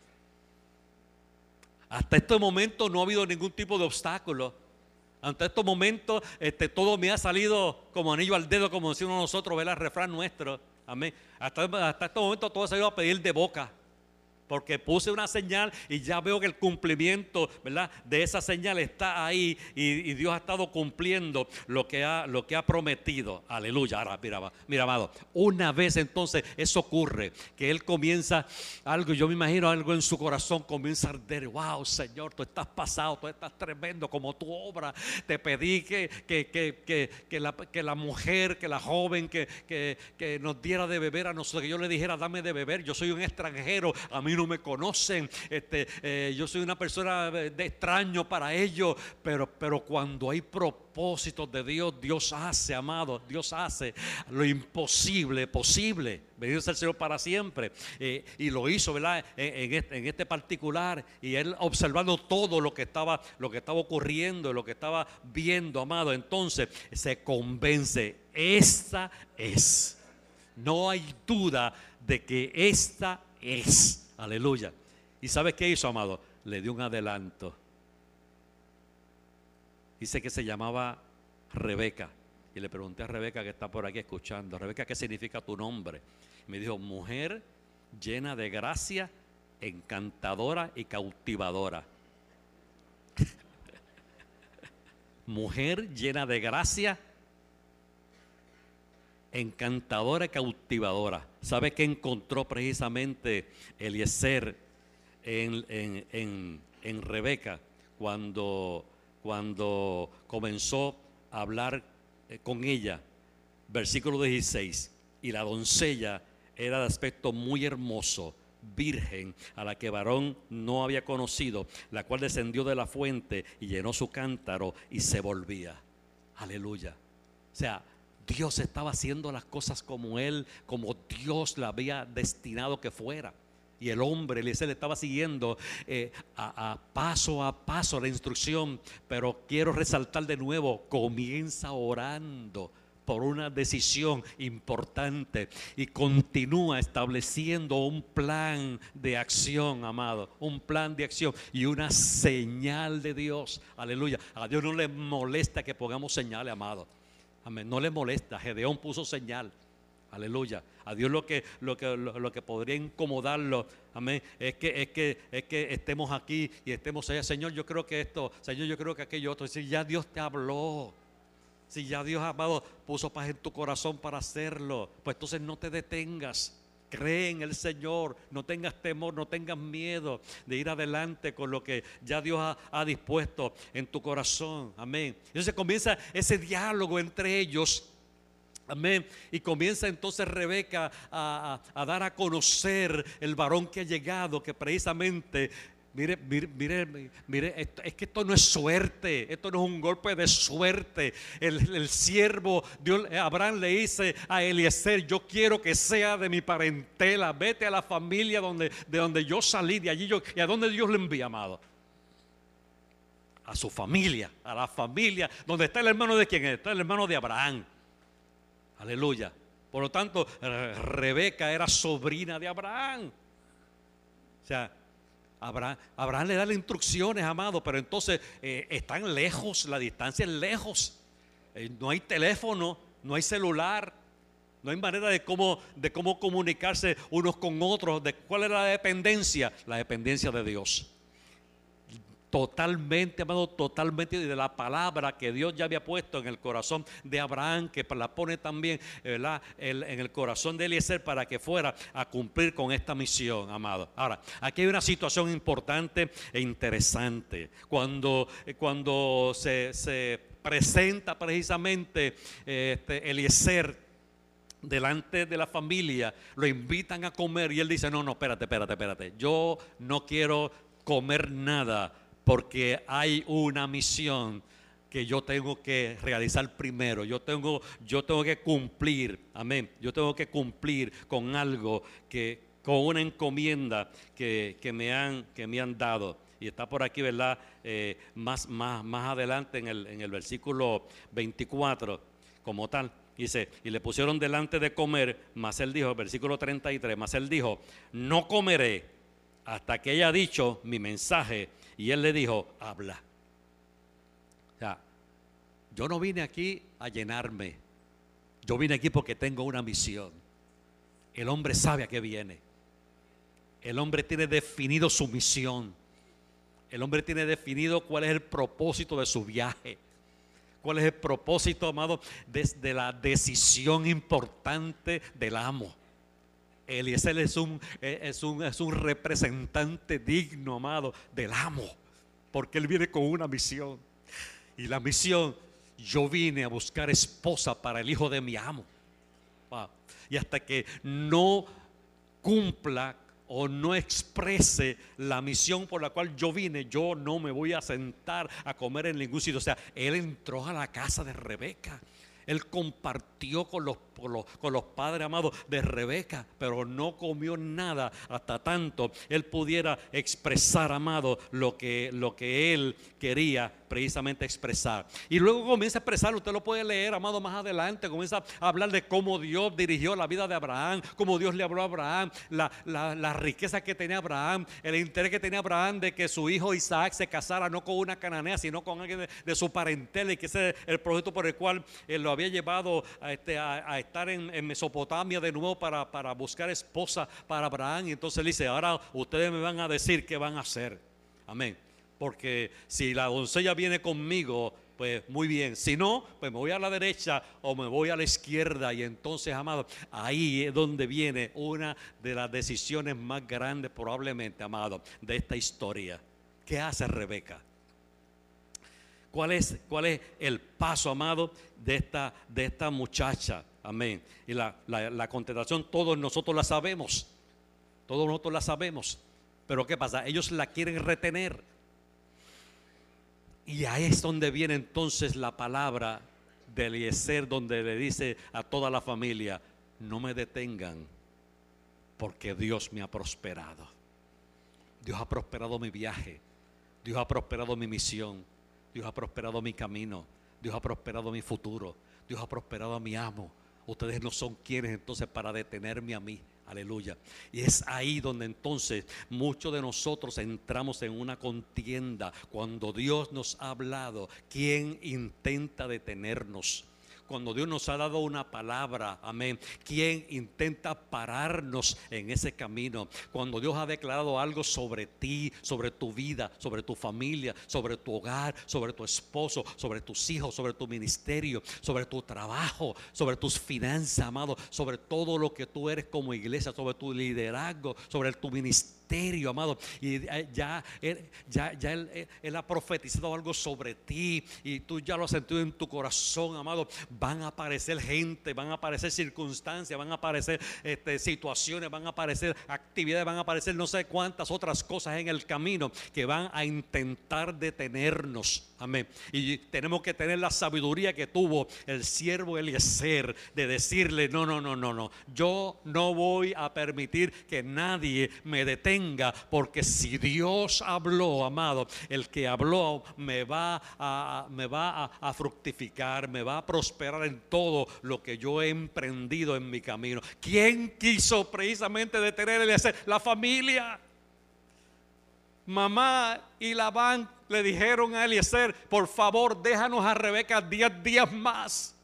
Hasta este momento no ha habido ningún tipo de obstáculo. Ante estos momentos, este, todo me ha salido como anillo al dedo, como decimos nosotros, ver el refrán nuestro. Amén. Hasta, hasta este momento todo se ha ido a pedir de boca porque puse una señal y ya veo que el cumplimiento, ¿verdad? De esa señal está ahí y, Dios ha estado cumpliendo lo que ha, prometido. Aleluya. Ahora, mira, mira, amado, una vez entonces eso ocurre, que Él comienza algo, yo me imagino algo en su corazón comienza a arder. Wow, Señor, tú estás pasado, tú estás tremendo como tu obra. Te pedí que, que, que, que, la, la mujer, que la joven, que, nos diera de beber a nosotros, que yo le dijera, dame de beber. Yo soy un extranjero, a mí no me conocen, este, eh, yo soy una persona de extraño para ellos, pero, pero cuando hay propósitos de Dios, Dios hace, amado, Dios hace lo imposible posible. Bendito sea el Señor para siempre. Eh, y lo hizo, ¿verdad? En, este, en, este, particular. Y él observando todo lo que estaba, lo que estaba ocurriendo, lo que estaba viendo, amado. Entonces se convence. Esta es. No hay duda de que esta es. Aleluya. ¿Y sabe qué hizo, amado? Le dio un adelanto. Dice que se llamaba Rebeca. Y le pregunté a Rebeca que está por aquí escuchando, Rebeca, ¿qué significa tu nombre? me dijo, mujer llena de gracia, encantadora y cautivadora. mujer llena de gracia, encantadora y cautivadora. ¿Sabe qué encontró precisamente Eliezer en, en, en, Rebeca cuando, cuando comenzó a hablar eh, con ella? Versículo 16. Y la doncella era de aspecto muy hermoso, virgen, a la que varón no había conocido, la cual descendió de la fuente y llenó su cántaro y se volvía. Aleluya. O sea, Dios estaba haciendo las cosas como Él, como Dios la había destinado que fuera. Y el hombre, le estaba siguiendo eh, a, paso a paso la instrucción. Pero quiero resaltar de nuevo, comienza orando por una decisión importante y continúa estableciendo un plan de acción, amado, un plan de acción y una señal de Dios. Aleluya. A Dios no le molesta que pongamos señales, amado. No le molesta. Gedeón puso señal. Aleluya. A Dios lo que, lo que, lo, que podría incomodarlo, amén, es que, es, que, es que estemos aquí y estemos allá. Señor, yo creo que esto, Señor, yo creo que aquello otro. Si ya Dios te habló, si ya Dios, amado, puso paz en tu corazón para hacerlo, pues entonces no te detengas. Cree en el Señor, no tengas temor, no tengas miedo de ir adelante con lo que ya Dios ha, dispuesto en tu corazón. Amén. Entonces comienza ese diálogo entre ellos. Amén. Y comienza entonces Rebeca a, dar a conocer el varón que ha llegado, que precisamente Mire, mire, mire, mire es que esto no es suerte, esto no es un golpe de suerte. El, siervo, Dios, Abraham le dice a Eliezer, yo quiero que sea de mi parentela, vete a la familia donde, de donde yo salí, de allí y a donde Dios le envía, amado. A su familia, a la familia, donde está el hermano de quién está el hermano de Abraham. Aleluya. Por lo tanto, Rebeca era sobrina de Abraham. O sea, Abraham, le da las instrucciones, amado, pero entonces eh, están lejos, la distancia es lejos. Eh, no hay teléfono, no hay celular, no hay manera de cómo, de cómo comunicarse unos con otros. De, ¿Cuál era la dependencia? La dependencia de Dios totalmente, amado, totalmente de la palabra que Dios ya había puesto en el corazón de Abraham, que la pone también ¿verdad? en el corazón de Eliezer para que fuera a cumplir con esta misión, amado. Ahora, aquí hay una situación importante e interesante. Cuando, cuando se, presenta precisamente este, Eliezer delante de la familia, lo invitan a comer y él dice, no, no, espérate, espérate, espérate, yo no quiero comer nada porque hay una misión que yo tengo que realizar primero. Yo tengo, yo tengo que cumplir, amén. Yo tengo que cumplir con algo que, con una encomienda que, me, han, que me han dado. Y está por aquí, ¿verdad? Eh, más, más, más adelante en el, en el versículo 24, como tal. Dice, y le pusieron delante de comer, más él dijo, versículo 33, más él dijo, no comeré hasta que haya dicho mi mensaje y él le dijo, habla. O sea, yo no vine aquí a llenarme. Yo vine aquí porque tengo una misión. El hombre sabe a qué viene. El hombre tiene definido su misión. El hombre tiene definido cuál es el propósito de su viaje. ¿Cuál es el propósito, amado, desde la decisión importante del amo? Eliezer es un, es, un, es un representante digno, amado, del amo, porque él viene con una misión. Y la misión, yo vine a buscar esposa para el hijo de mi amo. Y hasta que no cumpla o no exprese la misión por la cual yo vine, yo no me voy a sentar a comer en ningún sitio. O sea, él entró a la casa de Rebeca. Él compartió con los con los, padres amados de Rebeca, pero no comió nada hasta tanto él pudiera expresar, amado, lo que, lo que él quería precisamente expresar. Y luego comienza a expresar, usted lo puede leer, amado, más adelante, comienza a hablar de cómo Dios dirigió la vida de Abraham, cómo Dios le habló a Abraham, la, riqueza que tenía Abraham, el interés que tenía Abraham de que su hijo Isaac se casara no con una cananea, sino con alguien de, su parentela y que ese es el proyecto por el cual él lo había llevado a, este, estar en, Mesopotamia de nuevo para, para, buscar esposa para Abraham. Y entonces le dice, ahora ustedes me van a decir qué van a hacer. Amén. Porque si la doncella viene conmigo, pues muy bien. Si no, pues me voy a la derecha o me voy a la izquierda. Y entonces, amado, ahí es donde viene una de las decisiones más grandes probablemente, amado, de esta historia. ¿Qué hace Rebeca? ¿Cuál es, cuál es el paso, amado, de esta, de esta muchacha? Amén. Y la, la, contestación todos nosotros la sabemos. Todos nosotros la sabemos. Pero ¿qué pasa? Ellos la quieren retener. Y ahí es donde viene entonces la palabra de Eliezer, donde le dice a toda la familia, no me detengan, porque Dios me ha prosperado. Dios ha prosperado mi viaje. Dios ha prosperado mi misión. Dios ha prosperado mi camino. Dios ha prosperado mi futuro. Dios ha prosperado a mi amo. Ustedes no son quienes entonces para detenerme a mí. Aleluya. Y es ahí donde entonces muchos de nosotros entramos en una contienda. Cuando Dios nos ha hablado, ¿quién intenta detenernos? Cuando Dios nos ha dado una palabra, amén, ¿quién intenta pararnos en ese camino? Cuando Dios ha declarado algo sobre ti, sobre tu vida, sobre tu familia, sobre tu hogar, sobre tu esposo, sobre tus hijos, sobre tu ministerio, sobre tu trabajo, sobre tus finanzas, amado, sobre todo lo que tú eres como iglesia, sobre tu liderazgo, sobre tu ministerio amado. Y eh, ya, él, ya, ya él, ha profetizado algo sobre ti y tú ya lo has sentido en tu corazón, amado. Van a aparecer gente, van a aparecer circunstancias, van a aparecer este, situaciones, van a aparecer actividades, van a aparecer no sé cuántas otras cosas en el camino que van a intentar detenernos. Amén. Y tenemos que tener la sabiduría que tuvo el siervo Eliezer de decirle, no, no, no, no, no, yo no voy a permitir que nadie me detenga, porque si Dios habló, amado, el que habló me va a, me va a, fructificar, me va a prosperar en todo lo que yo he emprendido en mi camino. ¿Quién quiso precisamente detener Eliezer? La familia mamá y Labán le dijeron a Eliezer, por favor, déjanos a Rebeca 10 días más.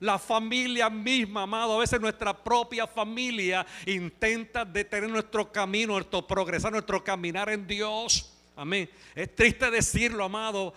La familia misma, amado, a veces nuestra propia familia intenta detener nuestro camino, nuestro progresar, nuestro caminar en Dios. Amén. Es triste decirlo, amado.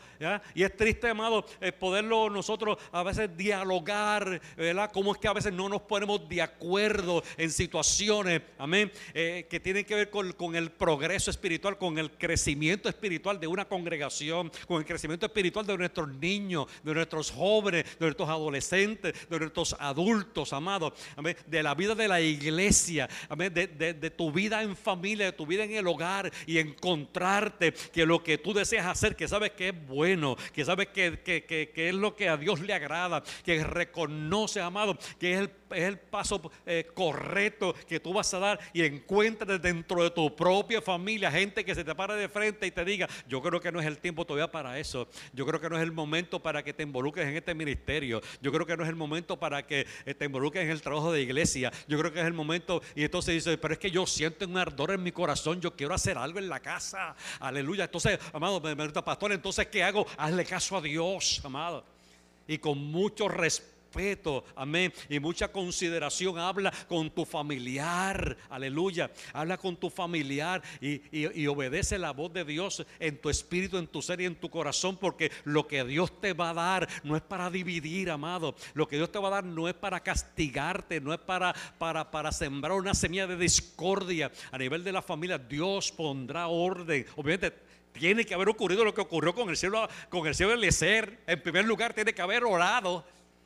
Y es triste, amado, eh, poderlo nosotros a veces dialogar, ¿verdad? Cómo es que a veces no nos ponemos de acuerdo en situaciones, amén, eh, que tienen que ver con, el progreso espiritual, con el crecimiento espiritual de una congregación, con el crecimiento espiritual de nuestros niños, de nuestros jóvenes, de nuestros adolescentes, de nuestros adultos, amados, amén, de la vida de la iglesia, amén, de tu vida en familia, de tu vida en el hogar y encontrarte que lo que tú deseas hacer, que sabes que es bueno, que sabes que, que, es lo que a Dios le agrada, que reconoce, amado, que es el, es el paso eh, correcto que tú vas a dar y encuentres dentro de tu propia familia gente que se te pare de frente y te diga, yo creo que no es el tiempo todavía para eso, yo creo que no es el momento para que te involucres en este ministerio, yo creo que no es el momento para que eh, te involucres en el trabajo de iglesia, yo creo que es el momento y entonces dice, pero es que yo siento un ardor en mi corazón, yo quiero hacer algo en la casa, aleluya. Entonces, amado, me pastor, entonces, ¿qué hago? Hazle caso a Dios, amado. Y con mucho respeto respeto, amén, y mucha consideración. Habla con tu familiar, aleluya. Habla con tu familiar y, obedece la voz de Dios en tu espíritu, en tu ser y en tu corazón, porque lo que Dios te va a dar no es para dividir, amado. Lo que Dios te va a dar no es para castigarte, no es para, para, para sembrar una semilla de discordia a nivel de la familia. Dios pondrá orden. Obviamente tiene que haber ocurrido lo que ocurrió con el cielo, con el cielo. En primer lugar, tiene que haber orado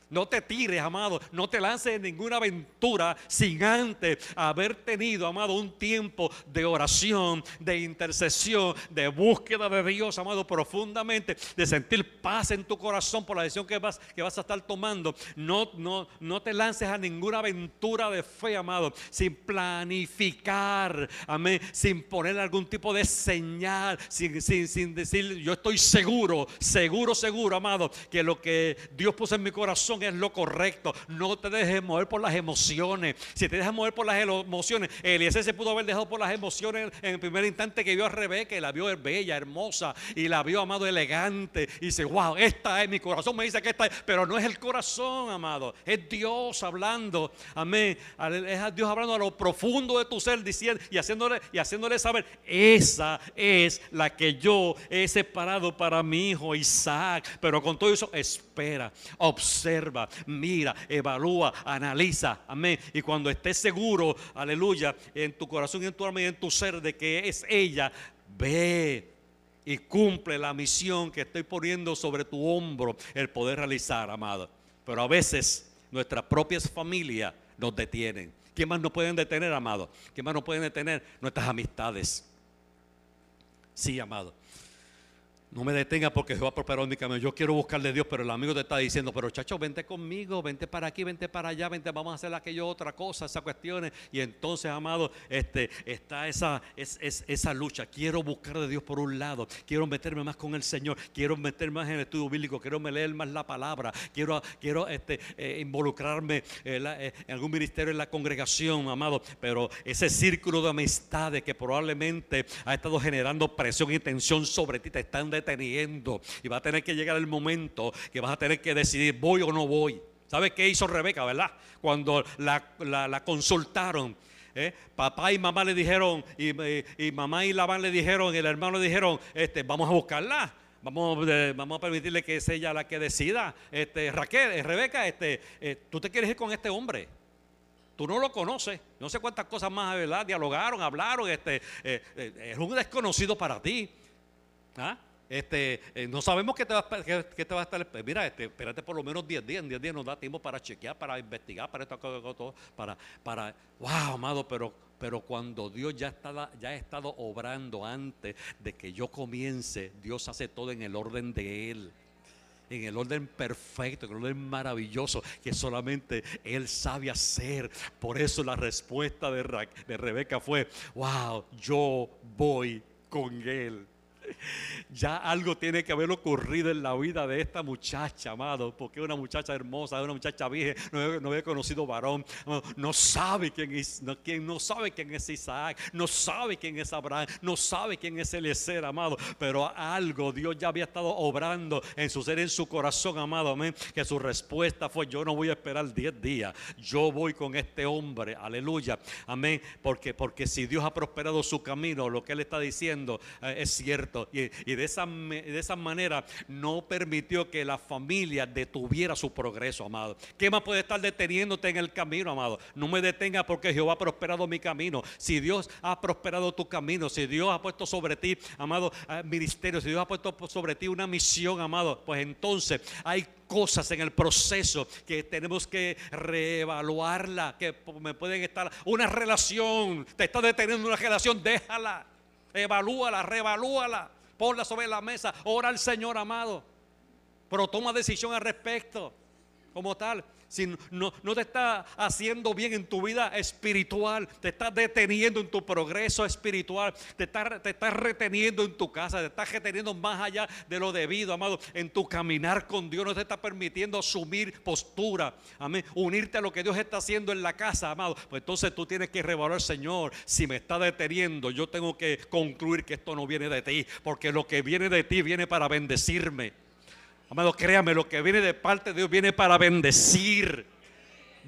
no te tires, amado. No te lances en ninguna aventura sin antes haber tenido, amado, un tiempo de oración, de intercesión, de búsqueda de Dios, amado, profundamente, de sentir paz en tu corazón por la decisión que vas, que vas a estar tomando. No, no, no te lances a ninguna aventura de fe, amado, sin planificar, amén, sin poner algún tipo de señal, sin, sin, sin decir, yo estoy seguro, seguro, seguro, amado, que lo que Dios puso en mi corazón es lo correcto. No te dejes mover por las emociones. Si te dejas mover por las emociones, Eliezer se pudo haber dejado por las emociones en el primer instante que vio a Rebeca y la vio bella, hermosa y la vio, amado, elegante. Y dice, wow, esta es mi corazón. Me dice que esta es, pero no es el corazón, amado. Es Dios hablando. Amén. Es Dios hablando a lo profundo de tu ser, diciendo y haciéndole, y haciéndole saber, esa es la que yo he separado para mi hijo Isaac. Pero con todo eso, espera, observa mira, evalúa, analiza. Amén. Y cuando estés seguro, aleluya, en tu corazón y en tu alma y en tu ser de que es ella, ve y cumple la misión que estoy poniendo sobre tu hombro, el poder realizar, amado. Pero a veces nuestras propias familias nos detienen. ¿Quién más nos pueden detener, amado? ¿Quién más nos pueden detener? Nuestras amistades. Sí, amado. No me detenga porque Jehová prosperó mi camino. Yo quiero buscarle a Dios, pero el amigo te está diciendo, pero chacho, vente conmigo, vente para aquí, vente para allá, vente, vamos a hacer aquello otra cosa, esas cuestiones. Y entonces, amado, este, está esa, es, esa lucha. Quiero buscar de Dios por un lado, quiero meterme más con el Señor, quiero meterme más en el estudio bíblico, quiero leer más la palabra, quiero, quiero este, eh, involucrarme eh, eh, en algún ministerio en la congregación, amado. Pero ese círculo de amistades que probablemente ha estado generando presión y tensión sobre ti, te están. Y va a tener que llegar el momento que vas a tener que decidir, voy o no voy. ¿Sabe qué hizo Rebeca, verdad? Cuando la, consultaron. ¿eh? Papá y mamá le dijeron, y, y, mamá y Labán le dijeron, y el hermano le dijeron, este, vamos a buscarla. Vamos, eh, vamos a permitirle que sea ella la que decida. Este, Raquel, eh, Rebeca, este, tú te quieres ir con este hombre. Tú no lo conoces. No sé cuántas cosas más, ¿verdad? Dialogaron, hablaron. Este, es un desconocido para ti. ¿Ah? Este, eh, no sabemos qué te, va, qué- qué te va a estar. Mira, este, espérate por lo menos 10 días. En 10 días nos da tiempo para chequear, para investigar, para esto, todo, para, para. Wow, amado, pero, pero cuando Dios ya, está, ya ha estado obrando antes de que yo comience, Dios hace todo en el orden de Él en el orden perfecto, en el orden maravilloso que solamente Él sabe hacer. Por eso la respuesta de Rebeca fue, wow, yo voy con Él. Ya algo tiene que haber ocurrido en la vida de esta muchacha, amado, porque una muchacha hermosa, una muchacha virgen, no, había- no había conocido varón, no sabe quién es, no, quién, no sabe quién es Isaac, no sabe quién es Abraham, no sabe quién es Eliezer, amado, pero algo Dios ya había estado obrando en su ser, en su corazón, amado, amén, que su respuesta fue, yo no voy a esperar 10 días, yo voy con este hombre, aleluya, amén, porque, porque si Dios ha prosperado su camino, lo que él está diciendo eh, es cierto, y, de, esa, de esa manera no permitió que la familia detuviera su progreso, amado. ¿Qué más puede estar deteniéndote en el camino, amado? No me detenga porque Jehová ha prosperado mi camino. Si Dios ha prosperado tu camino, si Dios ha puesto sobre ti, amado, eh, ministerio, si Dios ha puesto sobre ti una misión, amado, pues entonces hay cosas en el proceso que tenemos que reevaluarla, que me pueden estar una relación, te está deteniendo una relación, déjala, evalúala, reevalúala, ponla sobre la mesa, ora al Señor amado, pero toma decisión al respecto, como tal. Si no, te está haciendo bien en tu vida espiritual, te está deteniendo en tu progreso espiritual, te está, te está reteniendo en tu casa, te está reteniendo más allá de lo debido, amado, en tu caminar con Dios, no te está permitiendo asumir postura, amén, unirte a lo que Dios está haciendo en la casa, amado. Pues entonces tú tienes que revaluar, Señor, si me está deteniendo, yo tengo que concluir que esto no viene de ti, porque lo que viene de ti viene para bendecirme. Amado, créame, lo que viene de parte de Dios viene para bendecir.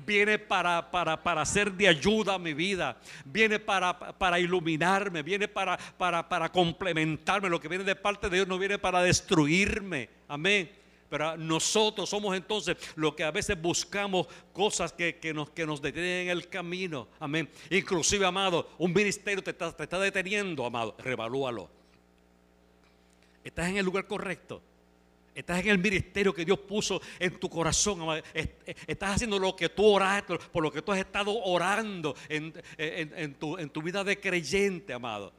Viene para, para, para ser de ayuda a mi vida. Viene para, para iluminarme. Viene para, para, para complementarme. Lo que viene de parte de Dios no viene para destruirme. Amén. Pero nosotros somos entonces los que a veces buscamos cosas que, que nos, que nos detienen en el camino. Amén. Inclusive, amado, un ministerio te está, te está deteniendo, amado. Revalúalo. Estás en el lugar correcto. Estás en el ministerio que Dios puso en tu corazón. Est- Estás haciendo lo que tú oraste, por lo que tú has estado orando en- en tu, en tu vida de creyente, amado.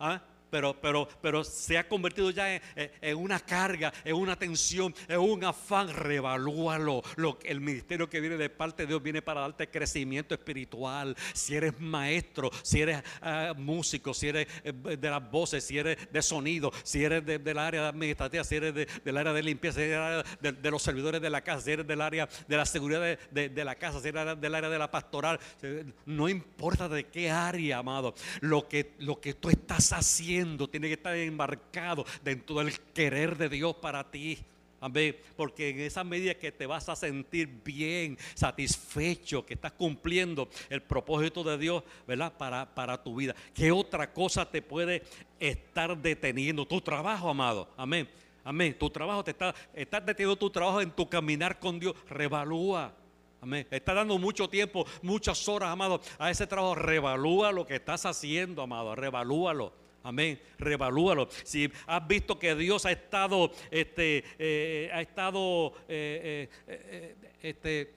¿Ah? Pero, pero, pero se ha convertido ya en, una carga, en una tensión, en un afán. Revalúalo. Lo, el ministerio que viene de parte de Dios viene para darte crecimiento espiritual. Si eres maestro, si eres ah, músico, si eres eh, de las voces, si eres de sonido, si eres de- del área administrativa, si eres de- del área de limpieza, si eres área de, de los servidores de la casa, si eres del área de la seguridad de, de- de la casa, si eres del área de la pastoral. No importa de qué área, amado. Lo que, lo que tú estás haciendo tiene que estar enmarcado dentro del querer de Dios para ti. Amén. Porque en esa medida que te vas a sentir bien, satisfecho, que estás cumpliendo el propósito de Dios, ¿verdad? Para, para tu vida. ¿Qué otra cosa te puede estar deteniendo? Tu trabajo, amado. Amén. Amén. Tu trabajo te está, estás deteniendo tu trabajo en tu caminar con Dios. Revalúa. Amén. Está dando mucho tiempo, muchas horas, amado, a ese trabajo. Revalúa lo que estás haciendo, amado. Revalúalo. Amén. Revalúalo. Si has visto que Dios ha estado, este, eh, ha estado, eh, eh, este,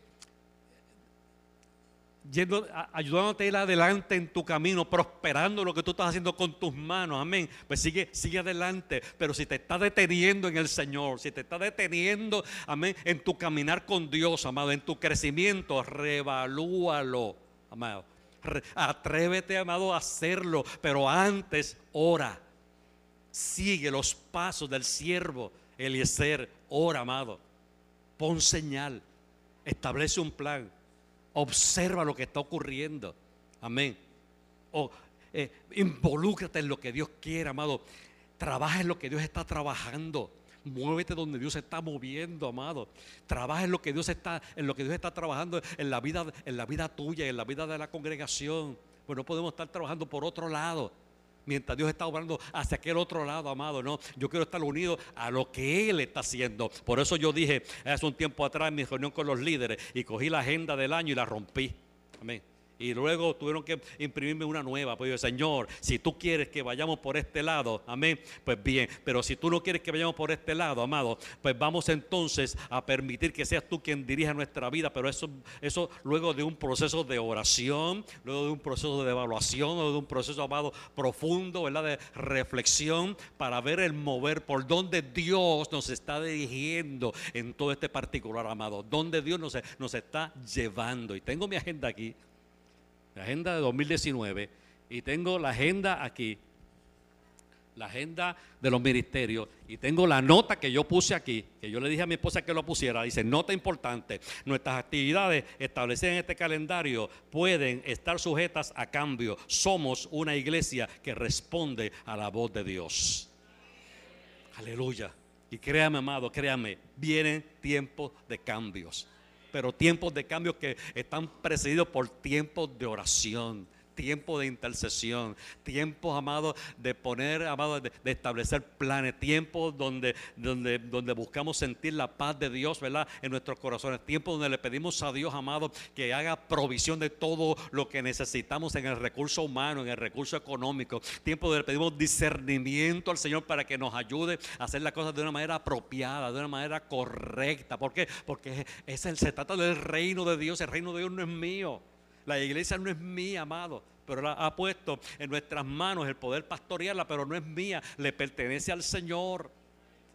yendo, ayudándote a adelante en tu camino, prosperando lo que tú estás haciendo con tus manos, amén. Pues sigue, sigue adelante. Pero si te está deteniendo en el Señor, si te está deteniendo, amén, en tu caminar con Dios, amado, en tu crecimiento, revalúalo, amado. Atrévete, amado, a hacerlo, pero antes ora. Sigue los pasos del siervo Eliezer, ora, amado. Pon señal, establece un plan, observa lo que está ocurriendo. Amén. O eh, involúcrate en lo que Dios quiere, amado. Trabaja en lo que Dios está trabajando. Muévete donde Dios se está moviendo, amado. Trabaja en lo que Dios está, en lo que Dios está trabajando en la vida, en la vida tuya, en la vida de la congregación. Pues no podemos estar trabajando por otro lado. Mientras Dios está obrando hacia aquel otro lado, amado, no. Yo quiero estar unido a lo que Él está haciendo. Por eso yo dije hace un tiempo atrás en mi reunión con los líderes y cogí la agenda del año y la rompí. Amén. Y luego tuvieron que imprimirme una nueva. Pues yo, Señor, si tú quieres que vayamos por este lado, amén, pues bien. Pero si tú no quieres que vayamos por este lado, amado, pues vamos entonces a permitir que seas tú quien dirija nuestra vida. Pero eso, eso luego de un proceso de oración, luego de un proceso de evaluación, luego de un proceso, amado, profundo, ¿verdad? De reflexión para ver el mover por donde Dios nos está dirigiendo en todo este particular, amado. Donde Dios nos, nos está llevando. Y tengo mi agenda aquí la agenda de 2019, y tengo la agenda aquí, la agenda de los ministerios, y tengo la nota que yo puse aquí, que yo le dije a mi esposa que lo pusiera, dice, nota importante, nuestras actividades establecidas en este calendario pueden estar sujetas a cambio. Somos una iglesia que responde a la voz de Dios. Aleluya. Y créame, amado, créame, vienen tiempos de cambios pero tiempos de cambio que están precedidos por tiempos de oración tiempo de intercesión, tiempos, amados, de poner, amados, de, establecer planes, tiempos donde, donde, donde buscamos sentir la paz de Dios, ¿verdad? En nuestros corazones, tiempos donde le pedimos a Dios, amado, que haga provisión de todo lo que necesitamos en el recurso humano, en el recurso económico, tiempos donde le pedimos discernimiento al Señor para que nos ayude a hacer las cosas de una manera apropiada, de una manera correcta. ¿Por qué? Porque es el, se trata del reino de Dios, el reino de Dios no es mío. La iglesia no es mía, amado, pero la ha puesto en nuestras manos el poder pastorearla, pero no es mía, le pertenece al Señor.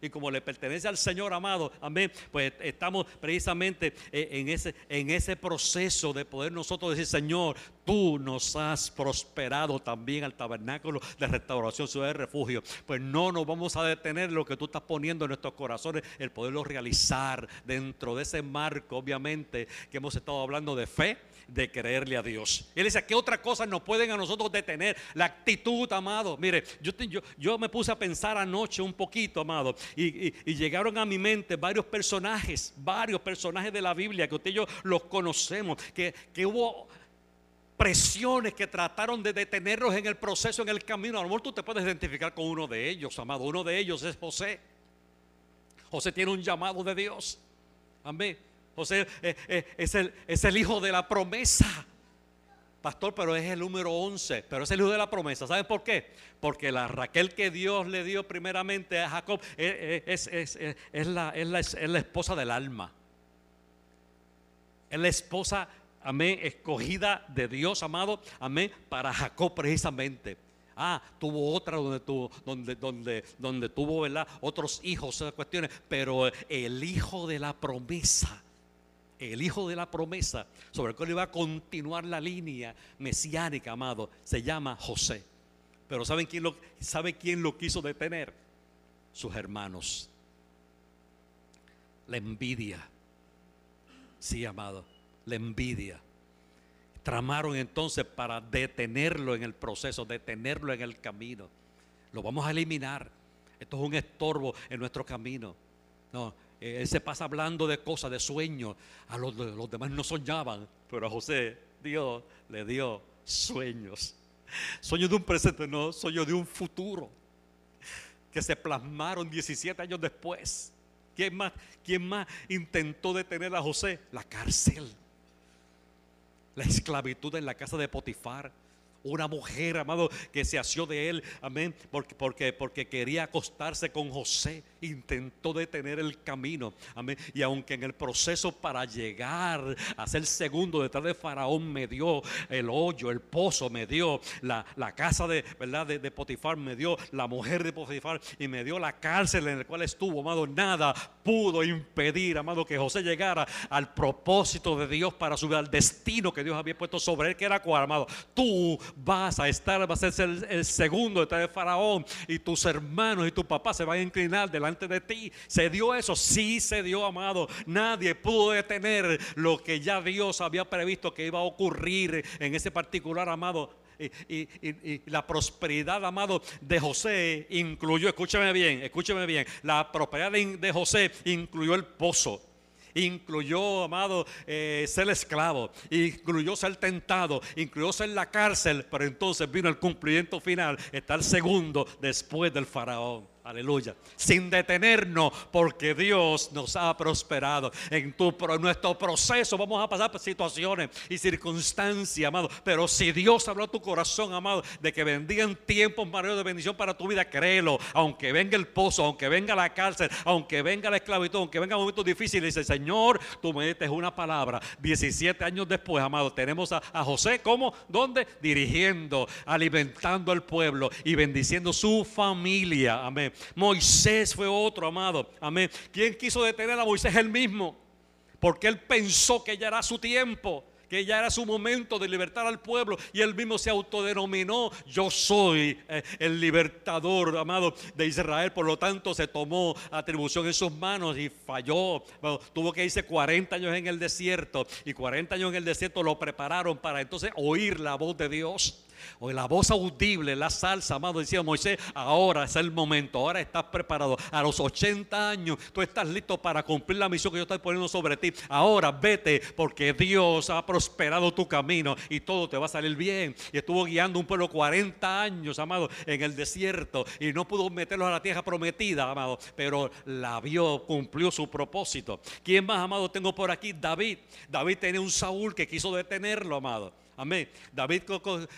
Y como le pertenece al Señor amado, amén, pues estamos precisamente eh, en ese, en ese proceso de poder nosotros decir, Señor, tú nos has prosperado también al tabernáculo de restauración, ciudad de refugio. Pues no nos vamos a detener lo que tú estás poniendo en nuestros corazones, el poderlo realizar dentro de ese marco, obviamente, que hemos estado hablando de fe, de creerle a Dios. Él dice, ¿qué otra cosa nos pueden a nosotros detener? La actitud, amado. Mire, yo, yo, yo me puse a pensar anoche un poquito, amado, y, llegaron a mi mente varios personajes, varios personajes de la Biblia que usted y yo los conocemos, que, que hubo presiones que trataron de detenerlos en el proceso, en el camino. A lo mejor tú te puedes identificar con uno de ellos, amado. Uno de ellos es José. José tiene un llamado de Dios. Amén. José eh, eh, es, el, es el hijo de la promesa. Pastor, pero es el número 11, pero es el hijo de la promesa. ¿Saben por qué? Porque la Raquel que Dios le dio primeramente a Jacob eh, es, es, la, la, es la esposa del alma. Es la esposa amén, escogida de Dios, amado, amén, para Jacob precisamente. Ah, tuvo otra donde tuvo, donde, donde, donde tuvo otros hijos, cuestiones, pero el hijo de la promesa, el hijo de la promesa, sobre el cual iba a continuar la línea mesiánica, amado, se llama José. Pero ¿saben quién lo, ¿sabe quién lo quiso detener? Sus hermanos. La envidia. Sí, amado la envidia. Tramaron entonces para detenerlo en el proceso, detenerlo en el camino. Lo vamos a eliminar. Esto es un estorbo en nuestro camino. No, eh, él se pasa hablando de cosas, de sueños. A los, demás no soñaban, pero a José Dios le dio sueños. Sueños de un presente, no, sueños de un futuro. Que se plasmaron 17 años después. ¿Quién más, quién más intentó detener a José? La cárcel la esclavitud en la casa de Potifar. Una mujer, amado, que se asió de él, amén, porque, porque, porque quería acostarse con José, intentó detener el camino, amén, y aunque en el proceso para llegar a ser segundo detrás de Faraón me dio el hoyo, el pozo, me dio la, casa de, ¿verdad? De, Potifar, me dio la mujer de Potifar y me dio la cárcel en la cual estuvo, amado, nada pudo impedir, amado, que José llegara al propósito de Dios para subir al destino que Dios había puesto sobre él, que era cual, amado, tú vas a estar, vas a ser el, segundo detrás de Faraón y tus hermanos y tu papá se van a inclinar delante de ti. ¿Se dio eso? Sí se dio, amado. Nadie pudo detener lo que ya Dios había previsto que iba a ocurrir en ese particular, amado. Y, la prosperidad, amado, de José incluyó, escúchame bien, escúchame bien, la prosperidad de José incluyó el pozo incluyó, amado, eh, ser esclavo, incluyó ser tentado, incluyó ser la cárcel, pero entonces vino el cumplimiento final, estar segundo después del faraón. Aleluya. Sin detenernos, porque Dios nos ha prosperado. En, nuestro proceso vamos a pasar por situaciones y circunstancias, amado. Pero si Dios habló a tu corazón, amado, de que vendrían tiempos maravillosos de bendición para tu vida, créelo. Aunque venga el pozo, aunque venga la cárcel, aunque venga la esclavitud, aunque venga momentos difíciles, dice, Señor, tú me dices una palabra. 17 años después, amado, tenemos a, a José, ¿cómo? ¿Dónde? Dirigiendo, alimentando al pueblo y bendiciendo su familia. Amén. Moisés fue otro, amado. Amén. ¿Quién quiso detener a Moisés? El mismo. Porque él pensó que ya era su tiempo que ya era su momento de libertar al pueblo y él mismo se autodenominó, yo soy eh, el libertador, amado, de Israel. Por lo tanto, se tomó atribución en sus manos y falló. tuvo que irse 40 años en el desierto y 40 años en el desierto lo prepararon para entonces oír la voz de Dios. O la voz audible, la salsa, amado, decía Moisés, ahora es el momento, ahora estás preparado. A los 80 años tú estás listo para cumplir la misión que yo estoy poniendo sobre ti. Ahora vete porque Dios ha prosperado tu camino y todo te va a salir bien. Y estuvo guiando un pueblo 40 años, amado, en el desierto y no pudo meterlos a la tierra prometida, amado, pero la vio, cumplió su propósito. ¿Quién más, amado, tengo por aquí? David. David tenía un Saúl que quiso detenerlo, amado. Amén. David,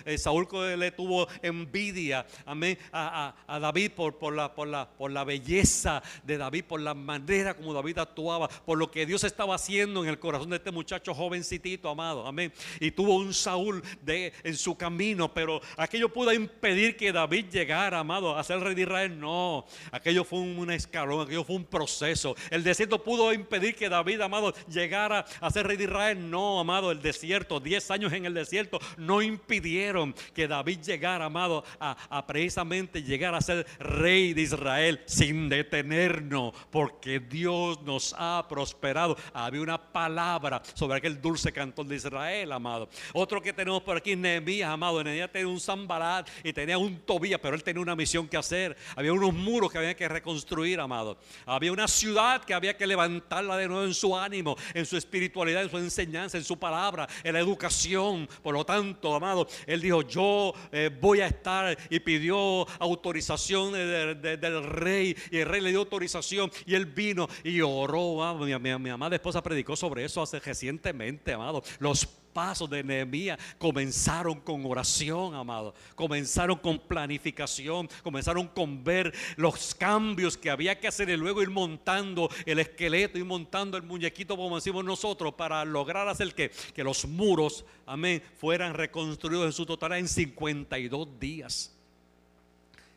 eh, Saúl le tuvo envidia, amén, a, David por, la, belleza de David, por la manera como David actuaba, por lo que Dios estaba haciendo en el corazón de este muchacho jovencitito, amado. Amén. Y tuvo un Saúl en su camino, pero aquello pudo impedir que David llegara, amado, a ser rey de Israel. No, aquello fue un, escalón, aquello fue un proceso. El desierto pudo impedir que David, amado, llegara a ser rey de Israel. No, amado, el desierto, 10 años en el desierto cierto no impidieron que David llegara, amado, a, precisamente llegar a ser rey de Israel sin detenernos, porque Dios nos ha prosperado. Había una palabra sobre aquel dulce cantor de Israel, amado. Otro que tenemos por aquí, Nehemías, amado. Nehemías tenía un Zambarat y tenía un Tobía, pero él tenía una misión que hacer. Había unos muros que había que reconstruir, amado. Había una ciudad que había que levantarla de nuevo en su ánimo, en su espiritualidad, en su enseñanza, en su palabra, en la educación. Por lo tanto, amado, él dijo, yo eh, voy a estar y pidió autorización del rey y el rey le dio autorización y él vino y oró. mi, mi, mi amada esposa predicó sobre eso hace recientemente, amado. Los pasos de Nehemías comenzaron con oración, amado. Comenzaron con planificación, comenzaron con ver los cambios que había que hacer y luego ir montando el esqueleto y montando el muñequito, como decimos nosotros, para lograr hacer que, que los muros, amén, fueran reconstruidos en su totalidad en 52 días.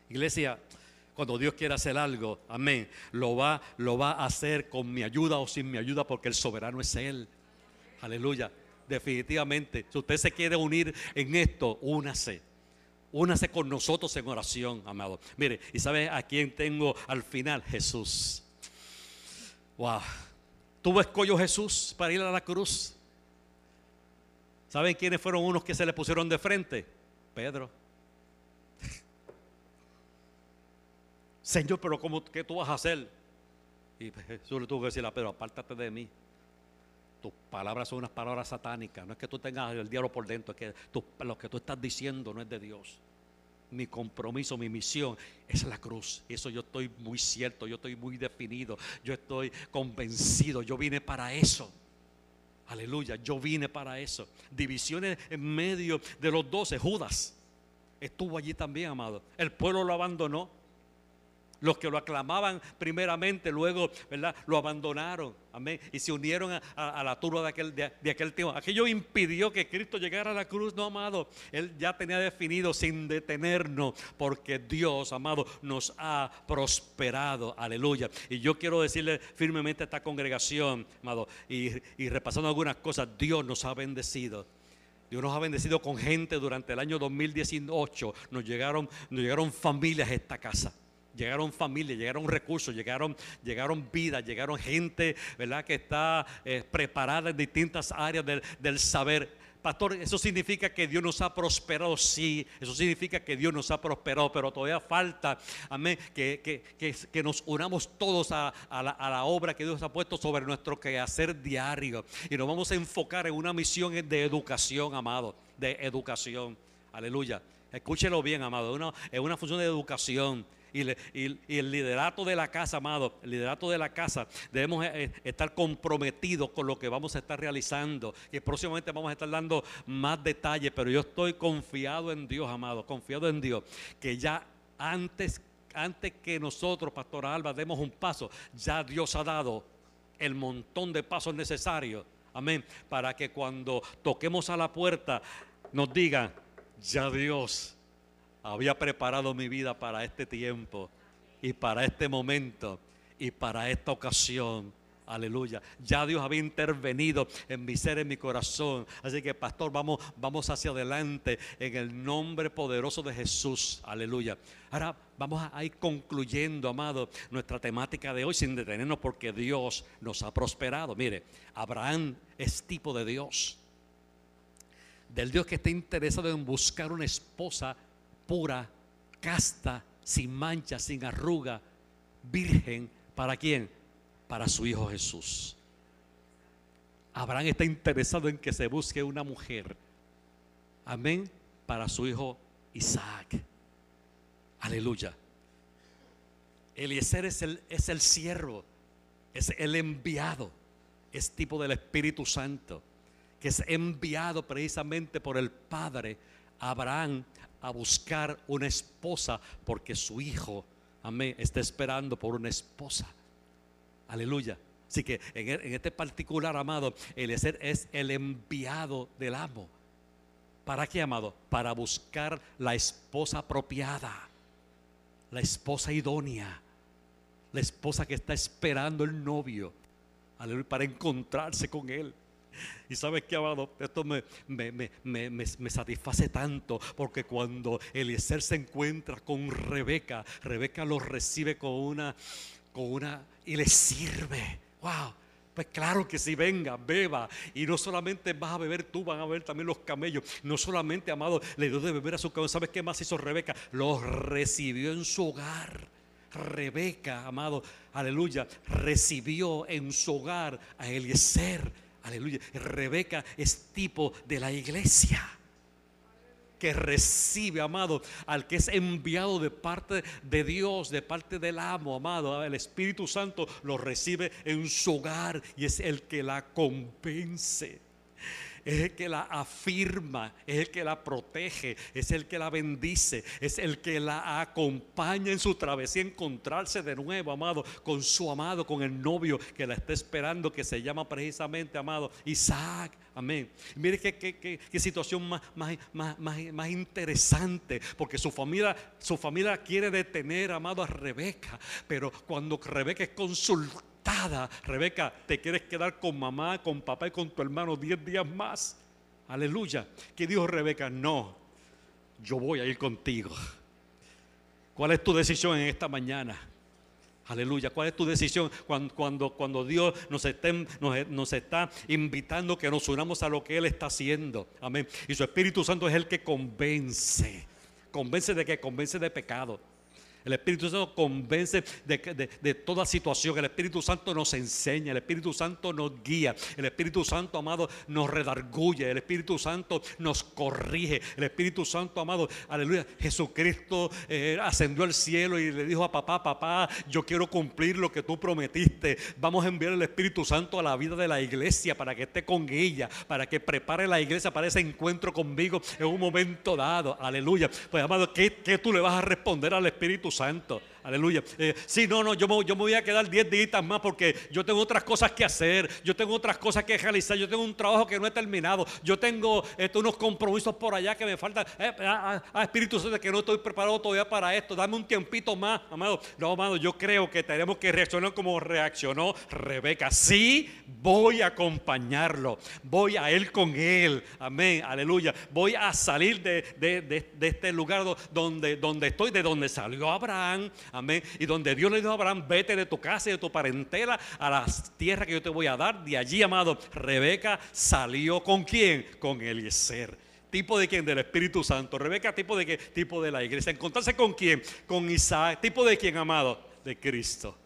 Iglesia, cuando Dios quiere hacer algo, amén, lo va, lo va a hacer con mi ayuda o sin mi ayuda porque el soberano es Él. Aleluya definitivamente, si usted se quiere unir en esto, únase. Únase con nosotros en oración, amado. Mire, y sabe a quién tengo al final, Jesús. Wow. Tuvo escollo Jesús para ir a la cruz. ¿Saben quiénes fueron unos que se le pusieron de frente? Pedro. Señor, pero ¿cómo, ¿qué tú vas a hacer? Y Jesús le tuvo que decir a Pedro, apártate de mí tus palabras son unas palabras satánicas. No es que tú tengas el diablo por dentro, es que lo que tú estás diciendo no es de Dios. Mi compromiso, mi misión es la cruz. Eso yo estoy muy cierto, yo estoy muy definido, yo estoy convencido, yo vine para eso. Aleluya, yo vine para eso. Divisiones en medio de los doce. Judas estuvo allí también, amado. El pueblo lo abandonó. Los que lo aclamaban primeramente, luego, ¿verdad? Lo abandonaron. Amén. Y se unieron a, la turba de aquel, tiempo. Aquello impidió que Cristo llegara a la cruz, no, amado. Él ya tenía definido sin detenernos, porque Dios, amado, nos ha prosperado. Aleluya. Y yo quiero decirle firmemente a esta congregación, amado, y, y repasando algunas cosas, Dios nos ha bendecido. Dios nos ha bendecido con gente durante el año 2018. Nos llegaron, nos llegaron familias a esta casa. Llegaron familias, llegaron recursos, llegaron, llegaron vidas, llegaron gente, ¿verdad? Que está eh, preparada en distintas áreas del, saber. Pastor, eso significa que Dios nos ha prosperado, sí, eso significa que Dios nos ha prosperado, pero todavía falta, amén, que, que, nos unamos todos a, la, a, la, obra que Dios ha puesto sobre nuestro quehacer diario y nos vamos a enfocar en una misión de educación, amado, de educación, aleluya. Escúchelo bien, amado, es una función de educación y, el liderato de la casa, amado, el liderato de la casa, debemos eh, estar comprometidos con lo que vamos a estar realizando. Y próximamente vamos a estar dando más detalles, pero yo estoy confiado en Dios, amado, confiado en Dios, que ya antes, antes que nosotros, Pastor Alba, demos un paso, ya Dios ha dado el montón de pasos necesarios. Amén. Para que cuando toquemos a la puerta nos digan, ya Dios había preparado mi vida para este tiempo y para este momento y para esta ocasión. Aleluya. Ya Dios había intervenido en mi ser, en mi corazón. Así que, pastor, vamos, vamos hacia adelante en el nombre poderoso de Jesús. Aleluya. Ahora vamos a ir concluyendo, amado, nuestra temática de hoy sin detenernos porque Dios nos ha prosperado. Mire, Abraham es tipo de Dios. Del Dios que está interesado en buscar una esposa pura, casta, sin mancha, sin arruga, virgen. ¿Para quién? Para su Hijo Jesús. Abraham está interesado en que se busque una mujer. Amén. Para su hijo Isaac. Aleluya. Eliezer es el, es el siervo, es el enviado, es tipo del Espíritu Santo, que es enviado precisamente por el Padre Abraham a buscar una esposa porque su hijo, amén, está esperando por una esposa. Aleluya. Así que en, e, este particular, amado, Eliezer es el enviado del amo. ¿Para qué, amado? Para buscar la esposa apropiada, la esposa idónea, la esposa que está esperando el novio, aleluya, para encontrarse con él. Y sabes que, amado, esto me, me, satisface tanto porque cuando Eliezer se encuentra con Rebeca, Rebeca lo recibe con una, con una, y le sirve. Wow. Pues claro que si venga, beba. Y no solamente vas a beber tú, van a beber también los camellos. No solamente, amado, le dio de beber a su camello. ¿Sabes qué más hizo Rebeca? Los recibió en su hogar. Rebeca, amado, aleluya, recibió en su hogar a Eliezer Aleluya. Rebeca es tipo de la iglesia que recibe, amado, al que es enviado de parte de Dios, de parte del amo, amado. El Espíritu Santo lo recibe en su hogar y es el que la convence es el que la afirma, es el que la protege, es el que la bendice, es el que la acompaña en su travesía, encontrarse de nuevo, amado, con su amado, con el novio que la está esperando, que se llama precisamente, amado, Isaac. Amén. Mire qué, situación más, más, más, interesante, porque su familia, su familia quiere detener, amado, a Rebeca, pero cuando Rebeca es consultada, Rebeca, te quieres quedar con mamá, con papá y con tu hermano 10 días más. Aleluya. ¿Qué dijo Rebeca? No, yo voy a ir contigo. ¿Cuál es tu decisión en esta mañana? Aleluya. ¿Cuál es tu decisión cuando, Dios nos, está invitando que nos unamos a lo que Él está haciendo? Amén. Y su Espíritu Santo es el que convence. Convence de que convence de pecado el Espíritu Santo convence de, toda situación. El Espíritu Santo nos enseña. El Espíritu Santo nos guía. El Espíritu Santo, amado, nos redarguye. El Espíritu Santo nos corrige. El Espíritu Santo, amado, aleluya. Jesucristo eh, ascendió al cielo y le dijo a papá, papá, yo quiero cumplir lo que tú prometiste. Vamos a enviar el Espíritu Santo a la vida de la iglesia para que esté con ella, para que prepare la iglesia para ese encuentro conmigo en un momento dado. Aleluya. Pues, amado, ¿qué, qué tú le vas a responder al Espíritu Santo. Aleluya. Eh, sí, no, no, yo me, yo me voy a quedar 10 días más porque yo tengo otras cosas que hacer. Yo tengo otras cosas que realizar. Yo tengo un trabajo que no he terminado. Yo tengo esto, unos compromisos por allá que me faltan. Eh, a, Espíritu Santo, que no estoy preparado todavía para esto. Dame un tiempito más, amado. No, amado, yo creo que tenemos que reaccionar como reaccionó Rebeca. Sí, voy a acompañarlo. Voy a él con él. Amén. Aleluya. Voy a salir de, de este lugar donde, donde estoy, de donde salió Abraham Amén. Y donde Dios le dijo a Abraham, vete de tu casa y de tu parentela a la tierra que yo te voy a dar. De allí, amado, Rebeca salió con quién? Con Eliezer. ¿Tipo de quién? Del Espíritu Santo. Rebeca, ¿tipo de qué? Tipo de la iglesia. ¿Encontrarse con quién? Con Isaac. ¿Tipo de quién, amado? De Cristo.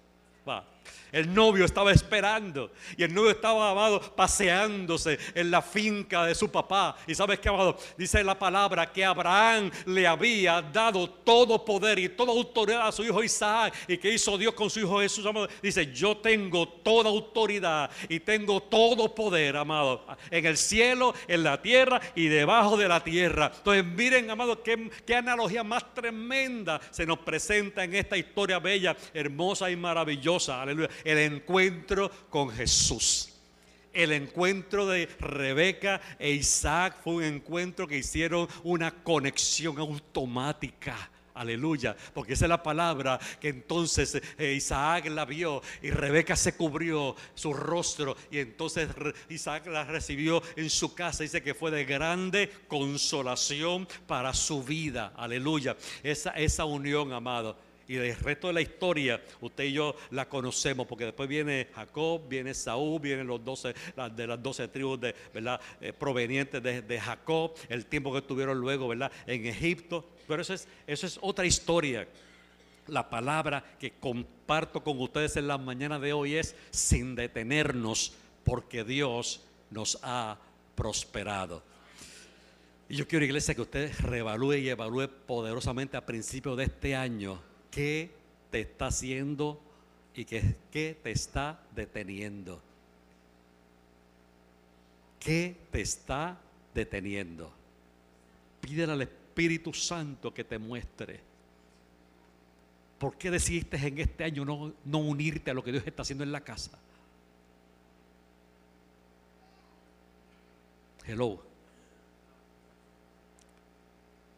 Va. El novio estaba esperando y el novio estaba, amado, paseándose en la finca de su papá. Y sabes qué, amado, dice la palabra que Abraham le había dado todo poder y toda autoridad a su hijo Isaac. ¿Y que hizo Dios con su hijo Jesús, amado? Dice, yo tengo toda autoridad y tengo todo poder, amado, en el cielo, en la tierra y debajo de la tierra. Entonces, miren, amado, qué, qué analogía más tremenda se nos presenta en esta historia bella, hermosa y maravillosa. Aleluya el encuentro con Jesús. El encuentro de Rebeca e Isaac fue un encuentro que hicieron una conexión automática. Aleluya, porque esa es la palabra que entonces eh, Isaac la vio y Rebeca se cubrió su rostro y entonces Isaac la recibió en su casa. Dice que fue de grande consolación para su vida. Aleluya, esa, esa unión, amado. Y el resto de la historia, usted y yo la conocemos, porque después viene Jacob, viene Saúl, vienen los 12, de las doce tribus de, ¿verdad? Eh, provenientes de, Jacob, el tiempo que estuvieron luego ¿verdad? en Egipto. Pero eso es, eso es otra historia. La palabra que comparto con ustedes en la mañana de hoy es sin detenernos, porque Dios nos ha prosperado. Y yo quiero, iglesia, que usted reevalúe y evalúe poderosamente a principios de este año qué te está haciendo y qué, qué te está deteniendo. ¿Qué te está deteniendo? Pídele al Espíritu Santo que te muestre. ¿Por qué decidiste en este año no, no unirte a lo que Dios está haciendo en la casa? Hello.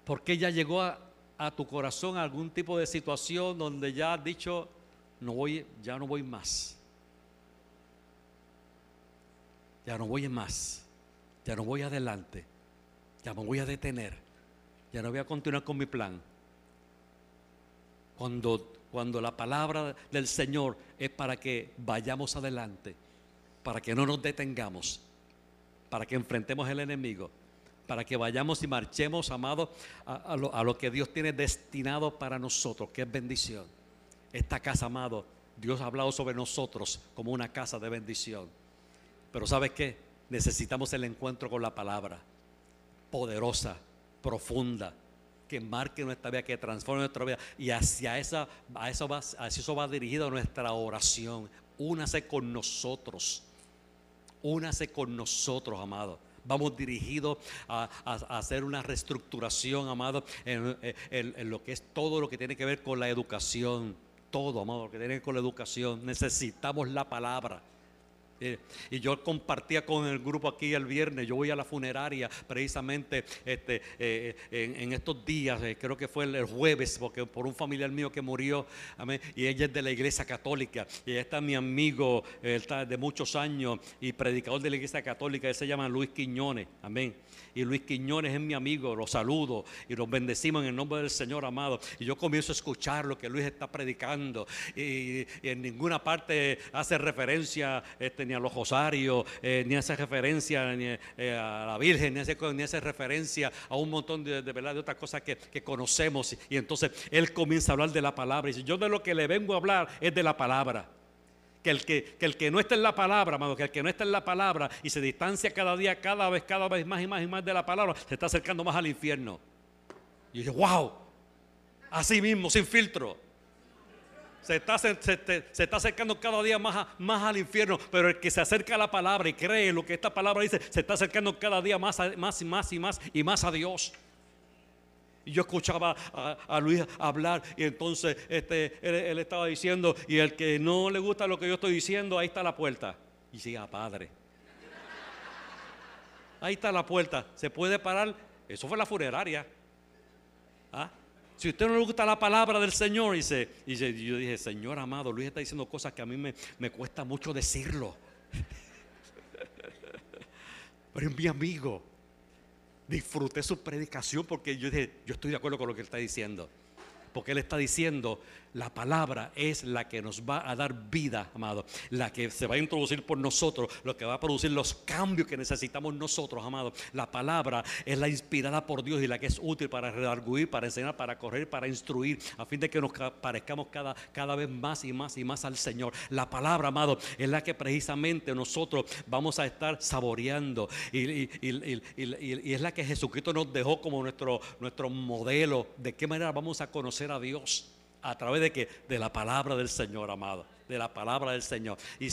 ¿Por qué ya llegó a, a tu corazón algún tipo de situación donde ya has dicho, no voy, ya no voy más. Ya no voy más. Ya no voy adelante. Ya me voy a detener. Ya no voy a continuar con mi plan. Cuando, cuando la palabra del Señor es para que vayamos adelante, para que no nos detengamos, para que enfrentemos el enemigo para que vayamos y marchemos, amados, a, lo, que Dios tiene destinado para nosotros, que es bendición. Esta casa, amado, Dios ha hablado sobre nosotros como una casa de bendición. Pero ¿sabes qué? Necesitamos el encuentro con la palabra, poderosa, profunda, que marque nuestra vida, que transforme nuestra vida. Y hacia, esa, eso va, hacia eso va dirigida nuestra oración. Únase con nosotros. Únase con nosotros, amado vamos dirigidos a, hacer una reestructuración, amado, en, lo que es todo lo que tiene que ver con la educación. Todo, amado, lo que tiene que ver con la educación. Necesitamos la palabra. Eh, y yo compartía con el grupo aquí el viernes, yo voy a la funeraria precisamente este, eh, en, estos días, eh, creo que fue el, jueves, porque por un familiar mío que murió, amén, y ella es de la iglesia católica, y ella está mi amigo, está de muchos años y predicador de la iglesia católica, él se llama Luis Quiñones, amén y Luis Quiñones es mi amigo, lo saludo y los bendecimos en el nombre del Señor amado. Y yo comienzo a escuchar lo que Luis está predicando y, en ninguna parte hace referencia este, ni a los rosarios, eh, ni hace referencia eh, a la Virgen, ni hace, ni referencia a un montón de, verdad de otras cosas que, conocemos. Y entonces él comienza a hablar de la palabra y dice, yo de lo que le vengo a hablar es de la palabra que el que, el que no está en la palabra, amado, que el que no está en la palabra y se distancia cada día, cada vez, cada vez más y más y más de la palabra, se está acercando más al infierno. Y yo wow, así mismo, sin filtro. Se está, se, está, acercando cada día más, más al infierno, pero el que se acerca a la palabra y cree lo que esta palabra dice, se está acercando cada día más, más y más y más y más a Dios. Y yo escuchaba a, Luis hablar y entonces este, él, estaba diciendo, y el que no le gusta lo que yo estoy diciendo, ahí está la puerta. Y decía, padre. Ahí está la puerta. Se puede parar. Eso fue la funeraria. ¿Ah? Si a usted no le gusta la palabra del Señor, dice, y yo dije, Señor amado, Luis está diciendo cosas que a mí me, me cuesta mucho decirlo. Pero es mi amigo disfruté su predicación porque yo dije, yo estoy de acuerdo con lo que él está diciendo. Porque Él está diciendo, la palabra es la que nos va a dar vida, amado. La que se va a introducir por nosotros, lo que va a producir los cambios que necesitamos nosotros, amado. La palabra es la inspirada por Dios y la que es útil para redarguir, para enseñar, para correr, para instruir, a fin de que nos parezcamos cada, cada vez más y más y más al Señor. La palabra, amado, es la que precisamente nosotros vamos a estar saboreando y, es la que Jesucristo nos dejó como nuestro, nuestro modelo. De qué manera vamos a conocer a Dios. ¿A través de qué? De la palabra del Señor, amado. De la palabra del Señor. Y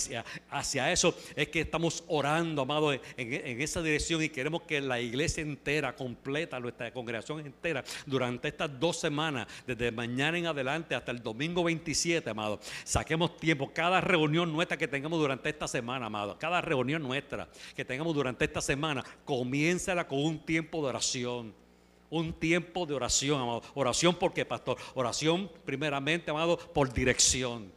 hacia eso es que estamos orando, amado, en, en, esa dirección y queremos que la iglesia entera, completa, nuestra congregación entera, durante estas dos semanas, desde mañana en adelante hasta el domingo 27, amado, saquemos tiempo, cada reunión nuestra que tengamos durante esta semana, amado, cada reunión nuestra que tengamos durante esta semana, comiénzala con un tiempo de oración un tiempo de oración, amado. Oración porque, pastor, oración primeramente, amado, por dirección.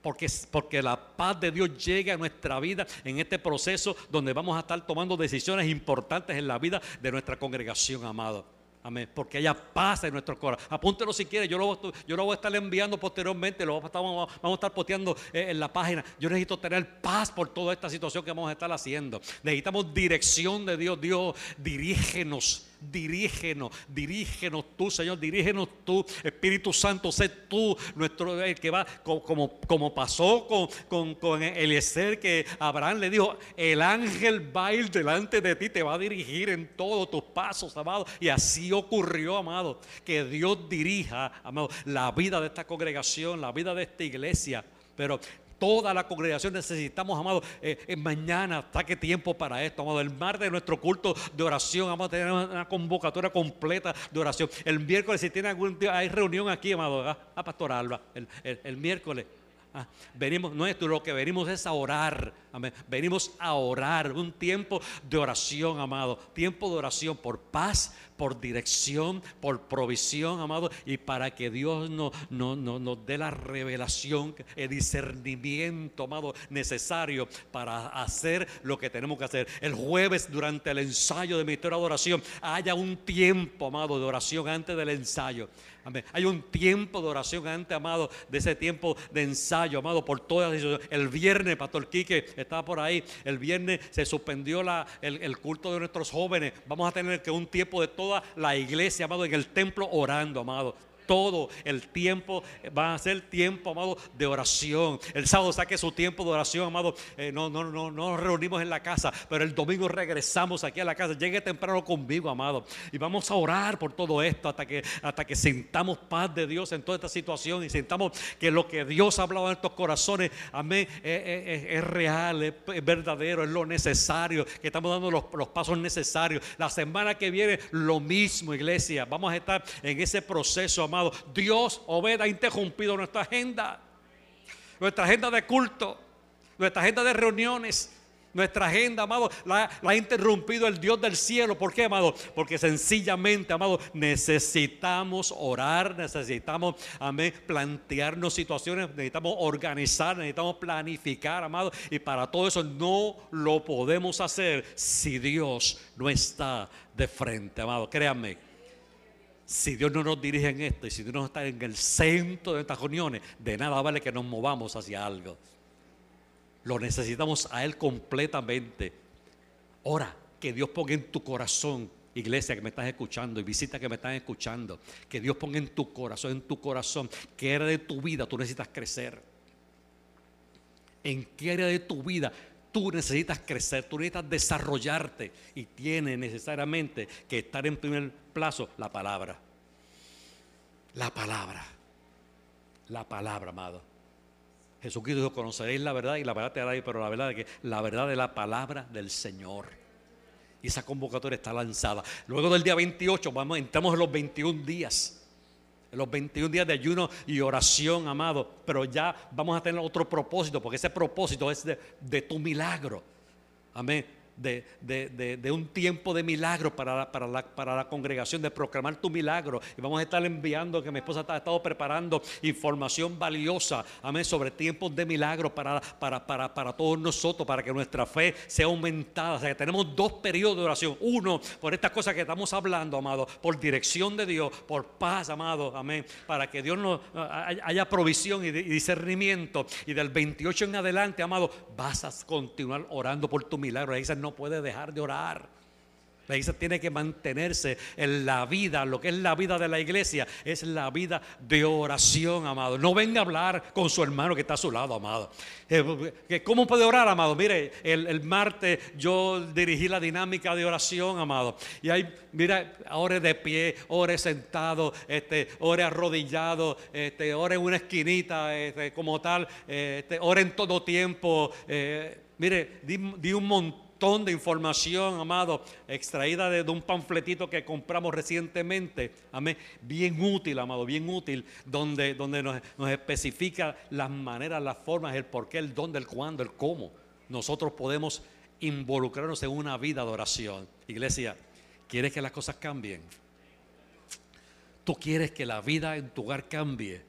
Porque, porque la paz de Dios llegue a nuestra vida en este proceso donde vamos a estar tomando decisiones importantes en la vida de nuestra congregación, amado. Amén. Porque haya paz en nuestro corazón. Apúntelo si quiere. Yo lo, yo lo voy a estar enviando posteriormente. Lo vamos, vamos a estar posteando eh, en la página. Yo necesito tener paz por toda esta situación que vamos a estar haciendo. Necesitamos dirección de Dios. Dios, dirígenos dirígenos, dirígenos tú, Señor, dirígenos tú, Espíritu Santo, sé tú nuestro el que va, como, como pasó con, con, con Eliezer, que Abraham le dijo, el ángel va a ir delante de ti, te va a dirigir en todos tus pasos, amado. Y así ocurrió, amado, que Dios dirija, amado, la vida de esta congregación, la vida de esta iglesia. Pero Toda la congregación necesitamos, amado, eh, eh, mañana saque tiempo para esto, amado. El mar de nuestro culto de oración, vamos a tener una convocatoria completa de oración. El miércoles, si tiene algún día, hay reunión aquí, amado, a, ah, Pastor Alba, el miércoles. Ah, venimos, nuestro, lo que venimos es a orar. Venimos a orar. Un tiempo de oración, amado. Tiempo de oración por paz, por dirección, por provisión, amado. Y para que Dios no, no, nos dé la revelación, el discernimiento, amado, necesario para hacer lo que tenemos que hacer. El jueves, durante el ensayo de ministerio de oración, haya un tiempo, amado, de oración antes del ensayo. Hay un tiempo de oración antes, amado, de ese tiempo de ensayo, amado, por todas las El viernes, Pastor Quique estaba por ahí. El viernes se suspendió la, el, el, culto de nuestros jóvenes. Vamos a tener que un tiempo de toda la iglesia, amado, en el templo orando, amado todo el tiempo va a ser tiempo, amado, de oración. El sábado saque su tiempo de oración, amado. Eh, no, no, no, no nos reunimos en la casa, pero el domingo regresamos aquí a la casa. Llegue temprano conmigo, amado. Y vamos a orar por todo esto hasta que, hasta que sintamos paz de Dios en toda esta situación y sintamos que lo que Dios ha hablado en estos corazones, amén, es, real, es, verdadero, es lo necesario, que estamos dando los, los pasos necesarios. La semana que viene, lo mismo, iglesia. Vamos a estar en ese proceso, amado Dios, Obed, ha interrumpido nuestra agenda, nuestra agenda de culto, nuestra agenda de reuniones. Nuestra agenda, amado, la, ha interrumpido el Dios del cielo. ¿Por qué, amado? Porque sencillamente, amado, necesitamos orar, necesitamos, amén, plantearnos situaciones, necesitamos organizar, necesitamos planificar, amado. Y para todo eso no lo podemos hacer si Dios no está de frente, amado. Créanme, si Dios no nos dirige en esto y si Dios no está en el centro de estas reuniones, de nada vale que nos movamos hacia algo. Lo necesitamos a Él completamente. Ora, que Dios ponga en tu corazón, iglesia que me estás escuchando y visita que me están escuchando, que Dios ponga en tu corazón, en tu corazón, qué área de tu vida tú necesitas crecer. En qué área de tu vida tú necesitas crecer, tú necesitas desarrollarte y tiene necesariamente que estar en primer plazo la palabra. La palabra. La palabra, amado. Jesucristo dijo, conoceréis la verdad y la verdad te hará, pero la verdad de que la verdad de la palabra del Señor. Y esa convocatoria está lanzada. Luego del día 28, vamos, entramos en los 21 días. Los 21 días de ayuno y oración, amado. Pero ya vamos a tener otro propósito, porque ese propósito es de, de tu milagro. Amén de, de- de- un tiempo de milagro para la, para, la, para la congregación, de proclamar tu milagro. Y vamos a estar enviando, que mi esposa ha estado preparando información valiosa, amén, sobre tiempos de milagro para, para, para, para todos nosotros, para que nuestra fe sea aumentada. O sea, que tenemos dos periodos de oración. Uno, por estas cosas que estamos hablando, amado, por dirección de Dios, por paz, amado, amén, para que Dios nos haya haya provisión y, di- y discernimiento. Y del 28 en adelante, amado, vas a continuar orando por tu milagro. La iglesia no puede dejar de orar. La iglesia tiene que mantenerse en la vida, lo que es la vida de la iglesia, es la vida de oración, amado. No venga a hablar con su hermano que está a su lado, amado. Eh, ¿Cómo puede orar, amado? Mire, el, martes yo dirigí la dinámica de oración, amado. Y ahí, mira, ore de pie, ore sentado, este, ore arrodillado, este, ore en una esquinita, este, como tal, eh, este, ore en todo tiempo. eh, mire, di un montón montón de información, amado, extraída de, un panfletito que compramos recientemente. Amén. Bien útil, amado, bien útil, donde, donde nos, nos especifica las maneras, las formas, el por qué, el dónde, el cuándo, el cómo. Nosotros podemos involucrarnos en una vida de oración. Iglesia, ¿quieres que las cosas cambien? ¿Tú quieres que la vida en tu hogar cambie?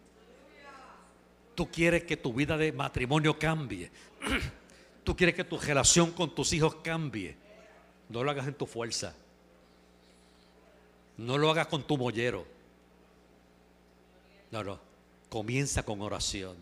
¿Tú quieres que tu vida de matrimonio cambie? Tú quieres que tu relación con tus hijos cambie. No lo hagas en tu fuerza. No lo hagas con tu mollero. No, no. Comienza con oración.